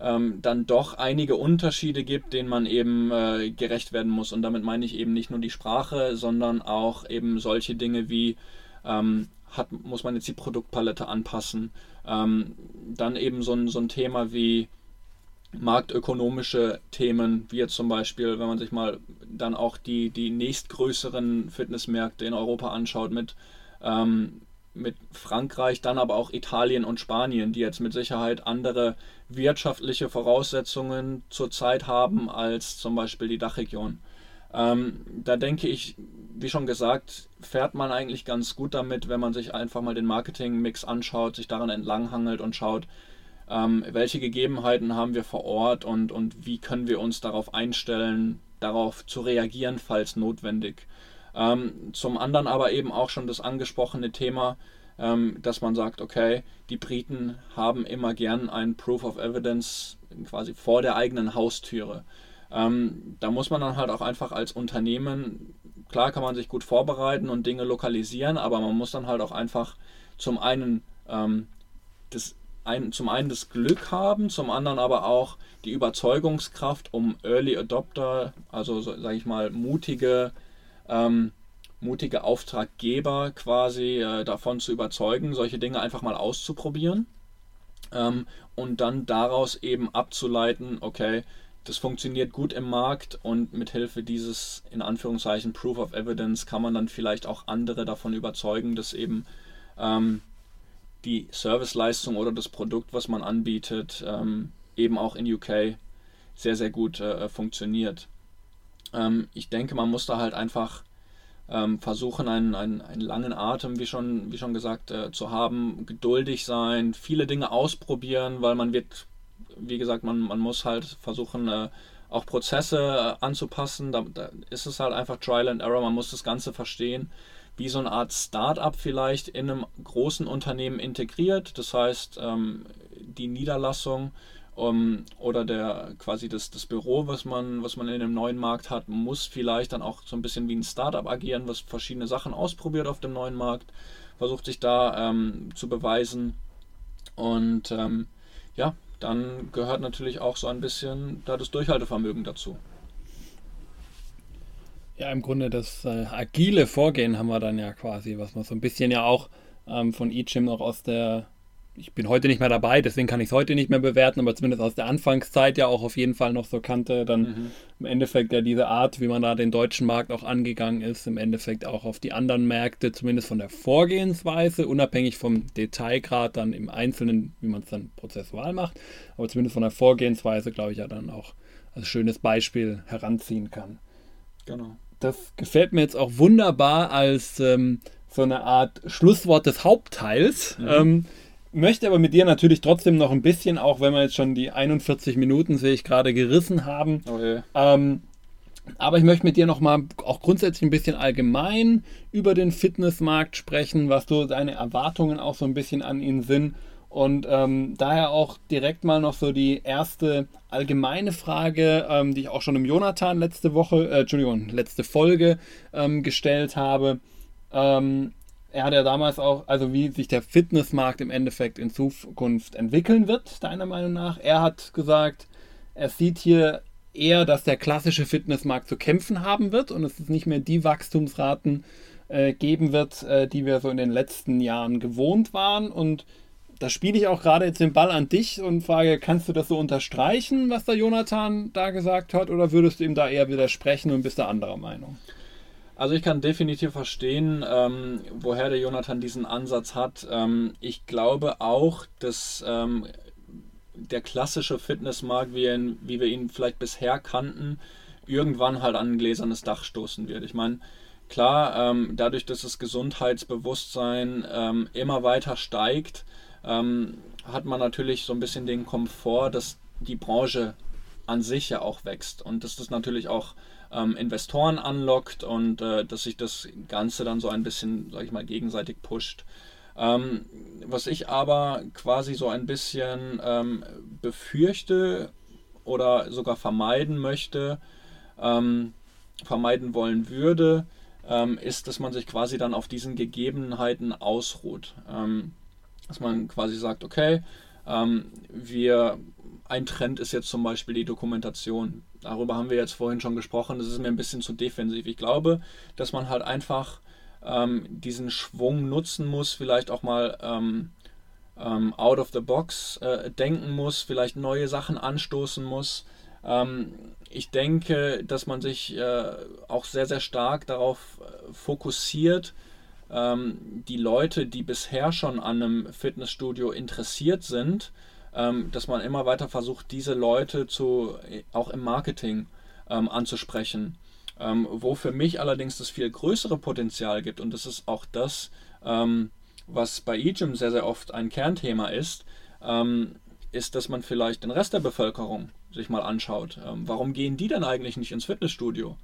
ähm, dann doch einige Unterschiede gibt, denen man eben äh, gerecht werden muss. Und damit meine ich eben nicht nur die Sprache, sondern auch eben solche Dinge wie ähm, hat, muss man jetzt die Produktpalette anpassen. Ähm, dann eben so ein, so ein Thema wie marktökonomische Themen, wie jetzt zum Beispiel, wenn man sich mal dann auch die, die nächstgrößeren Fitnessmärkte in Europa anschaut mit, ähm, mit Frankreich, dann aber auch Italien und Spanien, die jetzt mit Sicherheit andere wirtschaftliche Voraussetzungen zurzeit haben als zum Beispiel die Dachregion. Ähm, da denke ich, wie schon gesagt, fährt man eigentlich ganz gut damit, wenn man sich einfach mal den Marketing-Mix anschaut, sich daran entlanghangelt und schaut, ähm, welche Gegebenheiten haben wir vor Ort und, und wie können wir uns darauf einstellen, darauf zu reagieren, falls notwendig. Ähm, zum anderen aber eben auch schon das angesprochene Thema, ähm, dass man sagt, okay, die Briten haben immer gern ein Proof of Evidence quasi vor der eigenen Haustüre. Ähm, da muss man dann halt auch einfach als Unternehmen, klar kann man sich gut vorbereiten und Dinge lokalisieren, aber man muss dann halt auch einfach zum einen ähm, das ein, zum einen das Glück haben, zum anderen aber auch die Überzeugungskraft, um Early Adopter, also so, sage ich mal mutige, ähm, mutige Auftraggeber quasi äh, davon zu überzeugen, solche Dinge einfach mal auszuprobieren ähm, und dann daraus eben abzuleiten, okay, das funktioniert gut im Markt und mit Hilfe dieses in Anführungszeichen Proof of Evidence kann man dann vielleicht auch andere davon überzeugen, dass eben ähm, die Serviceleistung oder das Produkt, was man anbietet, ähm, eben auch in UK sehr, sehr gut äh, funktioniert. Ähm, ich denke, man muss da halt einfach ähm, versuchen, einen, einen, einen, langen Atem, wie schon, wie schon gesagt, äh, zu haben, geduldig sein, viele Dinge ausprobieren, weil man wird, wie gesagt, man, man muss halt versuchen, äh, auch Prozesse äh, anzupassen. Da, da ist es halt einfach Trial and Error, man muss das Ganze verstehen wie so eine Art Start-up vielleicht in einem großen Unternehmen integriert. Das heißt, ähm, die Niederlassung um, oder der quasi das, das Büro, was man, was man in einem neuen Markt hat, muss vielleicht dann auch so ein bisschen wie ein Startup agieren, was verschiedene Sachen ausprobiert auf dem neuen Markt, versucht sich da ähm, zu beweisen. Und ähm, ja, dann gehört natürlich auch so ein bisschen da das Durchhaltevermögen dazu. Ja, im Grunde das äh, agile Vorgehen haben wir dann ja quasi, was man so ein bisschen ja auch ähm, von eChim noch aus der, ich bin heute nicht mehr dabei, deswegen kann ich es heute nicht mehr bewerten, aber zumindest aus der Anfangszeit ja auch auf jeden Fall noch so kannte, dann mhm. im Endeffekt ja diese Art, wie man da den deutschen Markt auch angegangen ist, im Endeffekt auch auf die anderen Märkte, zumindest von der Vorgehensweise, unabhängig vom Detailgrad dann im Einzelnen, wie man es dann prozessual macht, aber zumindest von der Vorgehensweise, glaube ich, ja dann auch als schönes Beispiel heranziehen kann. Genau das gefällt mir jetzt auch wunderbar als ähm, so eine Art Schlusswort des Hauptteils. Mhm. Ähm, möchte aber mit dir natürlich trotzdem noch ein bisschen, auch wenn wir jetzt schon die 41 Minuten, sehe ich gerade, gerissen haben. Okay. Ähm, aber ich möchte mit dir noch mal auch grundsätzlich ein bisschen allgemein über den Fitnessmarkt sprechen, was so deine Erwartungen auch so ein bisschen an ihn sind und ähm, daher auch direkt mal noch so die erste allgemeine Frage, ähm, die ich auch schon im Jonathan letzte Woche, äh, Entschuldigung, letzte Folge ähm, gestellt habe. Ähm, er hat ja damals auch, also wie sich der Fitnessmarkt im Endeffekt in Zukunft entwickeln wird, deiner Meinung nach. Er hat gesagt, er sieht hier eher, dass der klassische Fitnessmarkt zu kämpfen haben wird und es nicht mehr die Wachstumsraten äh, geben wird, äh, die wir so in den letzten Jahren gewohnt waren und da spiele ich auch gerade jetzt den Ball an dich und frage, kannst du das so unterstreichen, was der Jonathan da gesagt hat, oder würdest du ihm da eher widersprechen und bist da anderer Meinung? Also ich kann definitiv verstehen, ähm, woher der Jonathan diesen Ansatz hat. Ähm, ich glaube auch, dass ähm, der klassische Fitnessmarkt, wie, ihn, wie wir ihn vielleicht bisher kannten, irgendwann halt an ein gläsernes Dach stoßen wird. Ich meine, klar, ähm, dadurch, dass das Gesundheitsbewusstsein ähm, immer weiter steigt, ähm, hat man natürlich so ein bisschen den Komfort, dass die Branche an sich ja auch wächst und dass das natürlich auch ähm, Investoren anlockt und äh, dass sich das Ganze dann so ein bisschen, sag ich mal, gegenseitig pusht. Ähm, was ich aber quasi so ein bisschen ähm, befürchte oder sogar vermeiden möchte, ähm, vermeiden wollen würde, ähm, ist, dass man sich quasi dann auf diesen Gegebenheiten ausruht. Ähm, dass man quasi sagt, okay, wir, ein Trend ist jetzt zum Beispiel die Dokumentation. Darüber haben wir jetzt vorhin schon gesprochen. Das ist mir ein bisschen zu defensiv. Ich glaube, dass man halt einfach ähm, diesen Schwung nutzen muss, vielleicht auch mal ähm, ähm, out of the box äh, denken muss, vielleicht neue Sachen anstoßen muss. Ähm, ich denke, dass man sich äh, auch sehr, sehr stark darauf äh, fokussiert, ähm, die Leute, die bisher schon an einem Fitnessstudio interessiert sind, ähm, dass man immer weiter versucht, diese Leute zu, auch im Marketing ähm, anzusprechen. Ähm, wo für mich allerdings das viel größere Potenzial gibt, und das ist auch das, ähm, was bei eGym sehr, sehr oft ein Kernthema ist, ähm, ist, dass man vielleicht den Rest der Bevölkerung sich mal anschaut. Ähm, warum gehen die denn eigentlich nicht ins Fitnessstudio?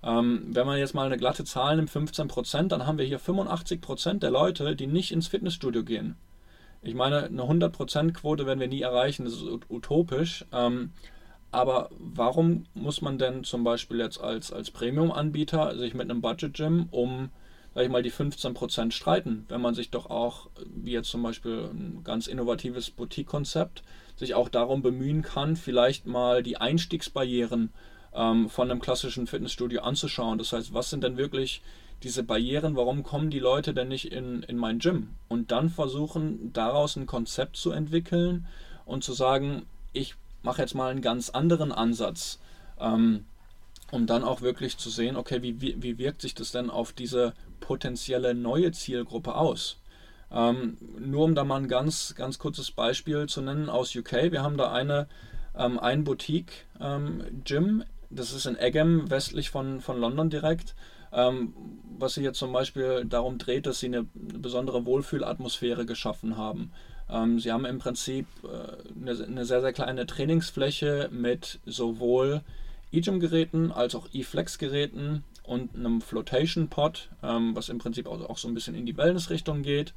Wenn man jetzt mal eine glatte Zahl nimmt, 15%, dann haben wir hier 85% der Leute, die nicht ins Fitnessstudio gehen. Ich meine, eine 100%-Quote werden wir nie erreichen, das ist utopisch. Ähm, aber warum muss man denn zum Beispiel jetzt als, als Premium-Anbieter sich mit einem Budget-Gym um sag ich mal, die 15% streiten, wenn man sich doch auch, wie jetzt zum Beispiel ein ganz innovatives Boutique-Konzept, sich auch darum bemühen kann, vielleicht mal die Einstiegsbarrieren ähm, von einem klassischen Fitnessstudio anzuschauen. Das heißt, was sind denn wirklich diese Barrieren, warum kommen die Leute denn nicht in, in mein Gym? Und dann versuchen, daraus ein Konzept zu entwickeln und zu sagen, ich mache jetzt mal einen ganz anderen Ansatz. Ähm, um dann auch wirklich zu sehen, okay, wie, wie, wie wirkt sich das denn auf diese potenzielle neue Zielgruppe aus? Ähm, nur um da mal ein ganz, ganz kurzes Beispiel zu nennen aus UK. Wir haben da eine, ähm, ein Boutique-Gym, ähm, das ist in Egham, westlich von, von London direkt, ähm, was sich jetzt zum Beispiel darum dreht, dass sie eine, besondere Wohlfühlatmosphäre geschaffen haben. Ähm, sie haben im Prinzip äh, eine, eine sehr, sehr kleine Trainingsfläche mit sowohl eGym-Geräten als auch eFlex-Geräten und einem Flotation-Pod, ähm, was im Prinzip auch, auch, so ein bisschen in die Wellness-Richtung geht.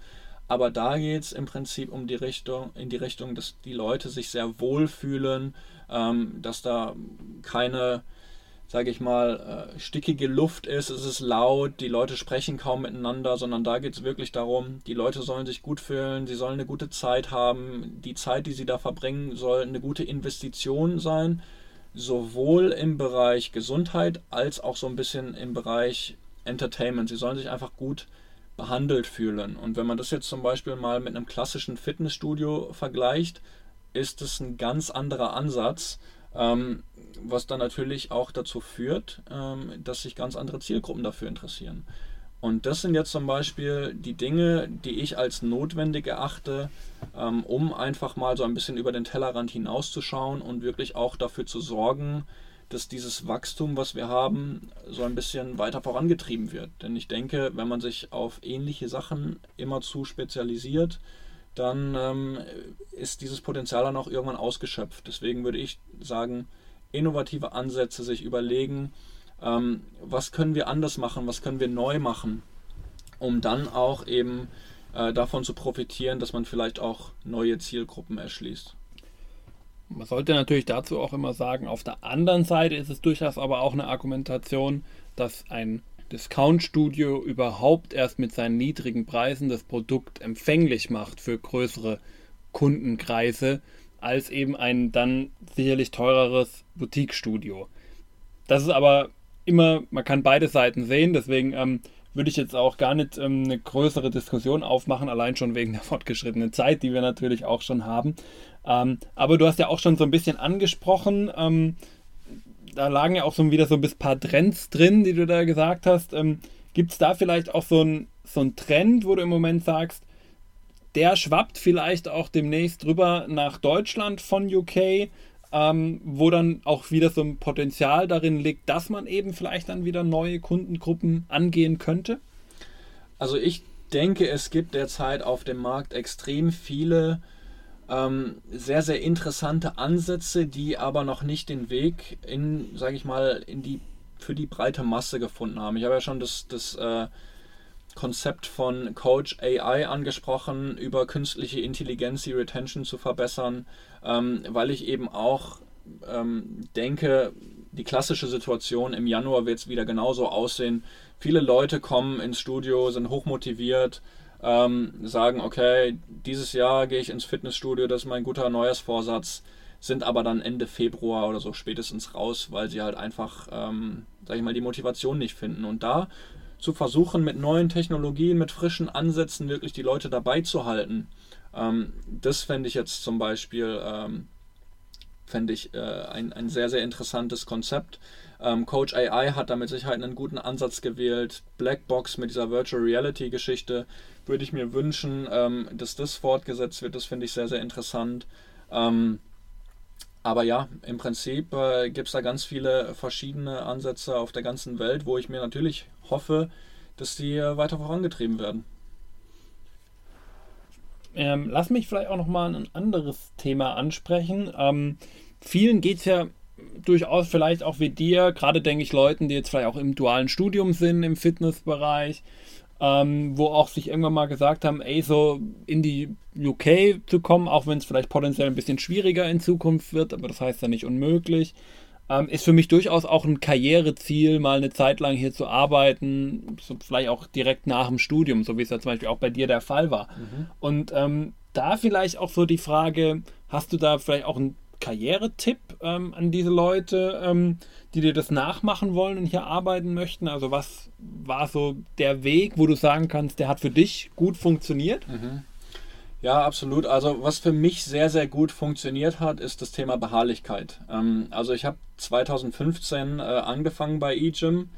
Aber da geht es im Prinzip um die Richtung, in die Richtung, dass die Leute sich sehr wohl fühlen, ähm, dass da keine, sage ich mal, äh, stickige Luft ist, es ist laut, die Leute sprechen kaum miteinander, sondern da geht es wirklich darum, die Leute sollen sich gut fühlen, sie sollen eine gute Zeit haben, die Zeit, die sie da verbringen, soll eine gute Investition sein sowohl im Bereich Gesundheit als auch so ein bisschen im Bereich Entertainment. Sie sollen sich einfach gut behandelt fühlen. Und wenn man das jetzt zum Beispiel mal mit einem klassischen Fitnessstudio vergleicht, ist es ein ganz anderer Ansatz, ähm, was dann natürlich auch dazu führt, ähm, dass sich ganz andere Zielgruppen dafür interessieren. Und das sind jetzt zum Beispiel die Dinge, die ich als notwendig erachte, ähm, um einfach mal so ein bisschen über den Tellerrand hinauszuschauen und wirklich auch dafür zu sorgen, dass dieses Wachstum, was wir haben, so ein bisschen weiter vorangetrieben wird. Denn ich denke, wenn man sich auf ähnliche Sachen immer zu spezialisiert, dann ähm, ist dieses Potenzial dann auch irgendwann ausgeschöpft. Deswegen würde ich sagen, innovative Ansätze sich überlegen, ähm, was können wir anders machen, was können wir neu machen, um dann auch eben äh, davon zu profitieren, dass man vielleicht auch neue Zielgruppen erschließt. Man sollte natürlich dazu auch immer sagen, auf der anderen Seite ist es durchaus aber auch eine Argumentation, dass ein Discount-Studio überhaupt erst mit seinen niedrigen Preisen das Produkt empfänglich macht für größere Kundenkreise als eben ein dann sicherlich teureres Boutique-Studio. Das ist aber immer, man kann beide Seiten sehen, deswegen ähm, würde ich jetzt auch gar nicht ähm, eine größere Diskussion aufmachen, allein schon wegen der fortgeschrittenen Zeit, die wir natürlich auch schon haben. Ähm, aber du hast ja auch schon so ein bisschen angesprochen, ähm, da lagen ja auch so wieder so ein paar Trends drin, die du da gesagt hast. Ähm, Gibt es da vielleicht auch so ein, so Trend, wo du im Moment sagst, der schwappt vielleicht auch demnächst rüber nach Deutschland von UK? ähm, wo dann auch wieder so ein Potenzial darin liegt, dass man eben vielleicht dann wieder neue Kundengruppen angehen könnte? Also ich denke, es gibt derzeit auf dem Markt extrem viele ähm, sehr, sehr interessante Ansätze, die aber noch nicht den Weg in, sage ich mal, in die für die breite Masse gefunden haben. Ich habe ja schon das, das äh, Konzept von Coach AI angesprochen, über künstliche Intelligenz die Retention zu verbessern, ähm, weil ich eben auch ähm, denke, die klassische Situation im Januar wird es wieder genauso aussehen. Viele Leute kommen ins Studio, sind hochmotiviert, ähm, sagen, okay, dieses Jahr gehe ich ins Fitnessstudio, das ist mein guter Neujahrsvorsatz, sind aber dann Ende Februar oder so spätestens raus, weil sie halt einfach, ähm, sag ich mal, die Motivation nicht finden. Und da zu versuchen, mit neuen Technologien, mit frischen Ansätzen wirklich die Leute dabei zu halten, Ähm, das fände ich jetzt zum Beispiel ähm, fände ich äh, ein, ein sehr, sehr interessantes Konzept. Ähm, Coach AI hat da mit Sicherheit einen guten Ansatz gewählt. Blackbox mit dieser Virtual Reality Geschichte würde ich mir wünschen, ähm, dass das fortgesetzt wird. Das finde ich sehr, sehr interessant. Ähm, aber ja, im Prinzip äh, gibt es da ganz viele verschiedene Ansätze auf der ganzen Welt, wo ich mir natürlich hoffe, dass die äh, weiter vorangetrieben werden. Ähm, lass mich vielleicht auch nochmal ein anderes Thema ansprechen. Ähm, vielen geht es ja durchaus vielleicht auch wie dir, gerade denke ich Leuten, die jetzt vielleicht auch im dualen Studium sind, im Fitnessbereich, ähm, wo auch sich irgendwann mal gesagt haben, ey, so in die UK zu kommen, auch wenn es vielleicht potenziell ein bisschen schwieriger in Zukunft wird, aber das heißt ja nicht unmöglich, ähm, ist für mich durchaus auch ein Karriereziel, mal eine Zeit lang hier zu arbeiten, so vielleicht auch direkt nach dem Studium, so wie es ja zum Beispiel auch bei dir der Fall war. Mhm. Und ähm, da vielleicht auch so die Frage, hast du da vielleicht auch einen Karrieretipp ähm, an diese Leute, ähm, die dir das nachmachen wollen und hier arbeiten möchten? Also was war so der Weg, wo du sagen kannst, der hat für dich gut funktioniert? Mhm. Ja, absolut. Also was für mich sehr, sehr gut funktioniert hat, ist das Thema Beharrlichkeit. Ähm, also ich habe 2015 äh, angefangen bei eGym,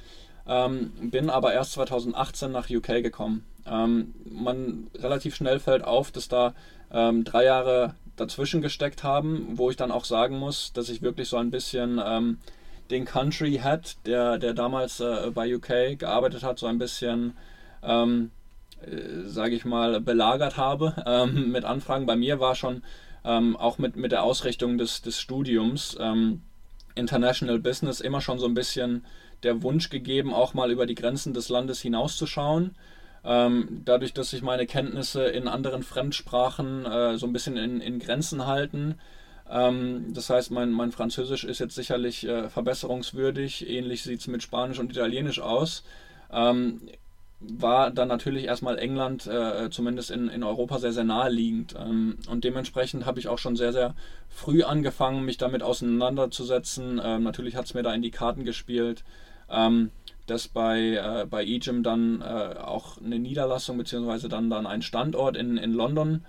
ähm, bin aber erst 2018 nach UK gekommen. Ähm, man relativ schnell fällt auf, dass da ähm, drei Jahre dazwischen gesteckt haben, wo ich dann auch sagen muss, dass ich wirklich so ein bisschen ähm, den Country Head, der, der damals äh, bei UK gearbeitet hat, so ein bisschen, ähm, äh, sage ich mal, belagert habe ähm, mit Anfragen. Bei mir war schon ähm, auch mit, mit der Ausrichtung des, des Studiums ähm, International Business immer schon so ein bisschen der Wunsch gegeben, auch mal über die Grenzen des Landes hinauszuschauen. Ähm, dadurch, dass sich meine Kenntnisse in anderen Fremdsprachen äh, so ein bisschen in, in Grenzen halten. Ähm, das heißt, mein, mein Französisch ist jetzt sicherlich äh, verbesserungswürdig. Ähnlich sieht es mit Spanisch und Italienisch aus. Ähm, war dann natürlich erstmal England, äh, zumindest in, in Europa, sehr, sehr naheliegend. Ähm, und dementsprechend habe ich auch schon sehr, sehr früh angefangen, mich damit auseinanderzusetzen. Ähm, natürlich hat es mir da in die Karten gespielt. Ähm, dass bei, äh, bei eGym dann äh, auch eine Niederlassung bzw. dann, dann ein Standort in, in London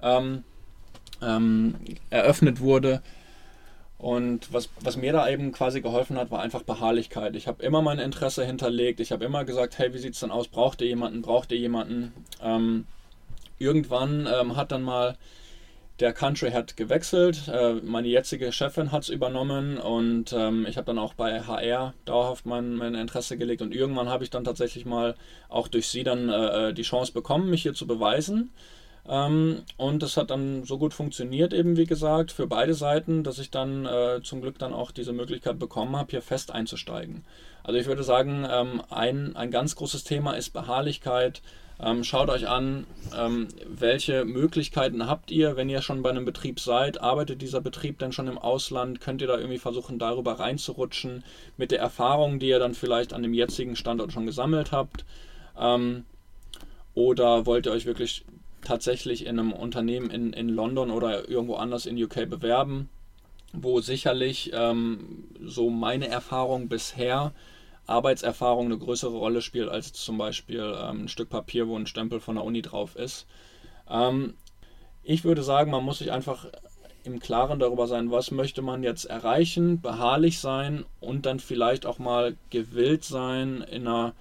ähm, ähm, eröffnet wurde. Und was, was mir da eben quasi geholfen hat, war einfach Beharrlichkeit. Ich habe immer mein Interesse hinterlegt. Ich habe immer gesagt, hey, wie sieht es denn aus? Braucht ihr jemanden? Braucht ihr jemanden? Ähm, irgendwann ähm, hat dann mal der Country hat gewechselt, äh, meine jetzige Chefin hat es übernommen und ähm, ich habe dann auch bei HR dauerhaft mein, mein Interesse gelegt und irgendwann habe ich dann tatsächlich mal auch durch sie dann äh, äh, die Chance bekommen, mich hier zu beweisen. Ähm, und das hat dann so gut funktioniert, eben wie gesagt, für beide Seiten, dass ich dann äh, zum Glück dann auch diese Möglichkeit bekommen habe, hier fest einzusteigen. Also ich würde sagen, ähm, ein, ein ganz großes Thema ist Beharrlichkeit, ähm, schaut euch an, ähm, welche Möglichkeiten habt ihr, wenn ihr schon bei einem Betrieb seid. Arbeitet dieser Betrieb denn schon im Ausland? Könnt ihr da irgendwie versuchen, darüber reinzurutschen mit der Erfahrung, die ihr dann vielleicht an dem jetzigen Standort schon gesammelt habt? Ähm, oder wollt ihr euch wirklich tatsächlich in einem Unternehmen in, in London oder irgendwo anders in UK bewerben, wo sicherlich ähm, so meine Erfahrung bisher Arbeitserfahrung eine größere Rolle spielt als zum Beispiel ähm, ein Stück Papier, wo ein Stempel von der Uni drauf ist. Ähm, ich würde sagen, man muss sich einfach im Klaren darüber sein, was möchte man jetzt erreichen, beharrlich sein und dann vielleicht auch mal gewillt sein, in einer,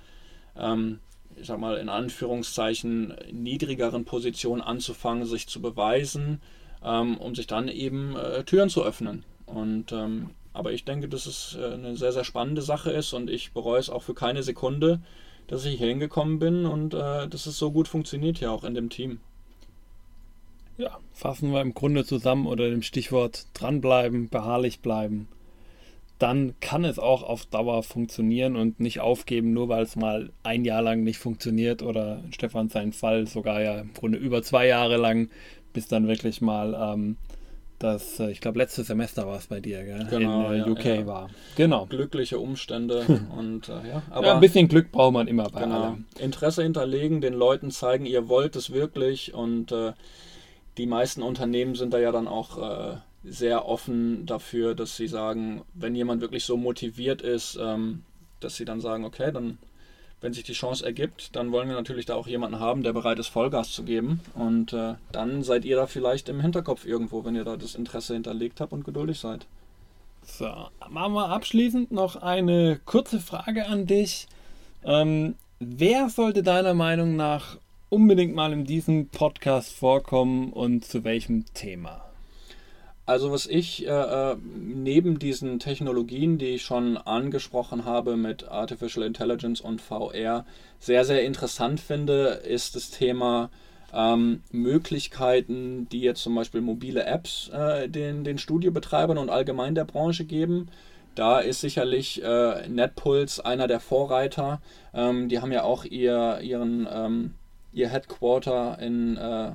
ähm, ich sag mal, in Anführungszeichen niedrigeren Position anzufangen, sich zu beweisen, ähm, um sich dann eben äh, Türen zu öffnen. Und ähm, aber ich denke, dass es äh, eine sehr, sehr spannende Sache ist und ich bereue es auch für keine Sekunde, dass ich hier hingekommen bin und äh, dass es so gut funktioniert hier auch in dem Team. Ja, fassen wir im Grunde zusammen unter dem Stichwort dranbleiben, beharrlich bleiben. Dann kann es auch auf Dauer funktionieren und nicht aufgeben, nur weil es mal ein Jahr lang nicht funktioniert oder in Stefan seinen Fall sogar ja im Grunde über zwei Jahre lang, bis dann wirklich mal ähm, das, äh, ich glaube, letztes Semester war es bei dir, gell? Genau, in äh, UK ja. war. Genau. Glückliche Umstände und äh, ja, aber ja, ein bisschen Glück braucht man immer bei genau. allem. Interesse hinterlegen, den Leuten zeigen, ihr wollt es wirklich und äh, die meisten Unternehmen sind da ja dann auch äh, sehr offen dafür, dass sie sagen, wenn jemand wirklich so motiviert ist, ähm, dass sie dann sagen, okay, dann wenn sich die Chance ergibt, dann wollen wir natürlich da auch jemanden haben, der bereit ist, Vollgas zu geben. Und äh, dann seid ihr da vielleicht im Hinterkopf irgendwo, wenn ihr da das Interesse hinterlegt habt und geduldig seid. So, machen wir abschließend noch eine kurze Frage an dich. Ähm, wer sollte deiner Meinung nach unbedingt mal in diesem Podcast vorkommen und zu welchem Thema? Also was ich äh, äh, neben diesen Technologien, die ich schon angesprochen habe mit Artificial Intelligence und VR, sehr, sehr interessant finde, ist das Thema ähm, Möglichkeiten, die jetzt zum Beispiel mobile Apps äh, den, den Studiobetreibern und allgemein der Branche geben. Da ist sicherlich äh, NetPulse einer der Vorreiter. Ähm, die haben ja auch ihr, ihren, ähm, ihr Headquarter in, äh,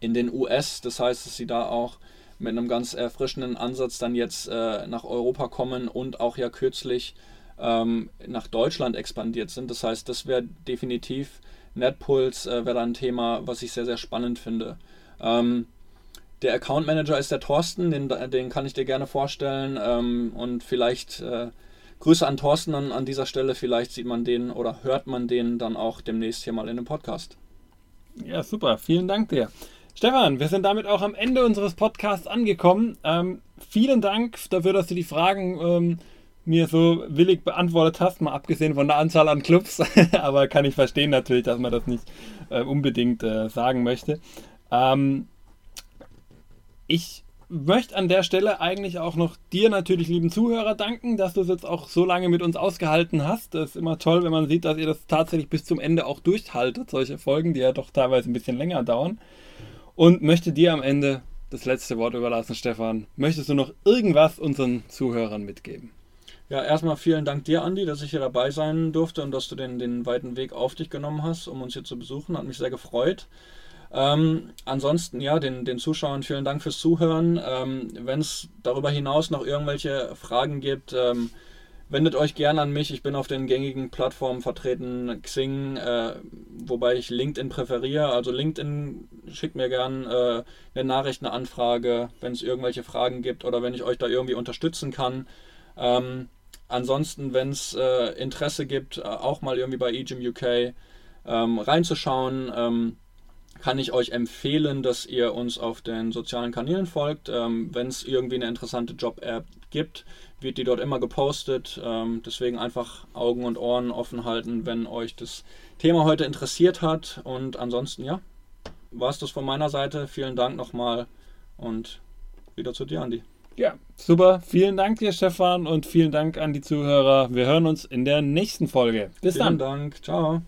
in den US. Das heißt, dass sie da auch mit einem ganz erfrischenden Ansatz dann jetzt äh, nach Europa kommen und auch ja kürzlich ähm, nach Deutschland expandiert sind. Das heißt, das wäre definitiv NetPulse, äh, wäre da ein Thema, was ich sehr, sehr spannend finde. Ähm, der Account Manager ist der Thorsten, den, den kann ich dir gerne vorstellen ähm, und vielleicht äh, Grüße an Thorsten an, an dieser Stelle. Vielleicht sieht man den oder hört man den dann auch demnächst hier mal in dem Podcast. Ja, super. Vielen Dank dir. Stefan, wir sind damit auch am Ende unseres Podcasts angekommen. Ähm, vielen Dank dafür, dass du die Fragen ähm, mir so willig beantwortet hast, mal abgesehen von der Anzahl an Clubs. Aber kann ich verstehen natürlich, dass man das nicht äh, unbedingt äh, sagen möchte. Ähm, ich möchte an der Stelle eigentlich auch noch dir natürlich, lieben Zuhörer, danken, dass du es jetzt auch so lange mit uns ausgehalten hast. Das ist immer toll, wenn man sieht, dass ihr das tatsächlich bis zum Ende auch durchhaltet, solche Folgen, die ja doch teilweise ein bisschen länger dauern und möchte dir am Ende das letzte Wort überlassen, Stefan. Möchtest du noch irgendwas unseren Zuhörern mitgeben? Ja, erstmal vielen Dank dir, Andi, dass ich hier dabei sein durfte und dass du den, den weiten Weg auf dich genommen hast, um uns hier zu besuchen. Hat mich sehr gefreut. Ähm, ansonsten, ja, den, den Zuschauern vielen Dank fürs Zuhören. Ähm, Wenn es darüber hinaus noch irgendwelche Fragen gibt, ähm, wendet euch gerne an mich. Ich bin auf den gängigen Plattformen vertreten, Xing, äh, wobei ich LinkedIn präferiere. Also LinkedIn schickt mir gerne äh, eine Nachrichtenanfrage, wenn es irgendwelche Fragen gibt oder wenn ich euch da irgendwie unterstützen kann. Ähm, ansonsten, wenn es äh, Interesse gibt, äh, auch mal irgendwie bei eGym UK ähm, reinzuschauen, ähm, kann ich euch empfehlen, dass ihr uns auf den sozialen Kanälen folgt. Ähm, wenn es irgendwie eine interessante Job-App gibt, wird die dort immer gepostet. Ähm, deswegen einfach Augen und Ohren offen halten, wenn euch das Thema heute interessiert hat. Und ansonsten, ja, war es das von meiner Seite. Vielen Dank nochmal und wieder zu dir, Andi. Ja, super. Vielen Dank dir, Stefan, und vielen Dank an die Zuhörer. Wir hören uns in der nächsten Folge. Bis vielen dann. Vielen Dank. Ciao.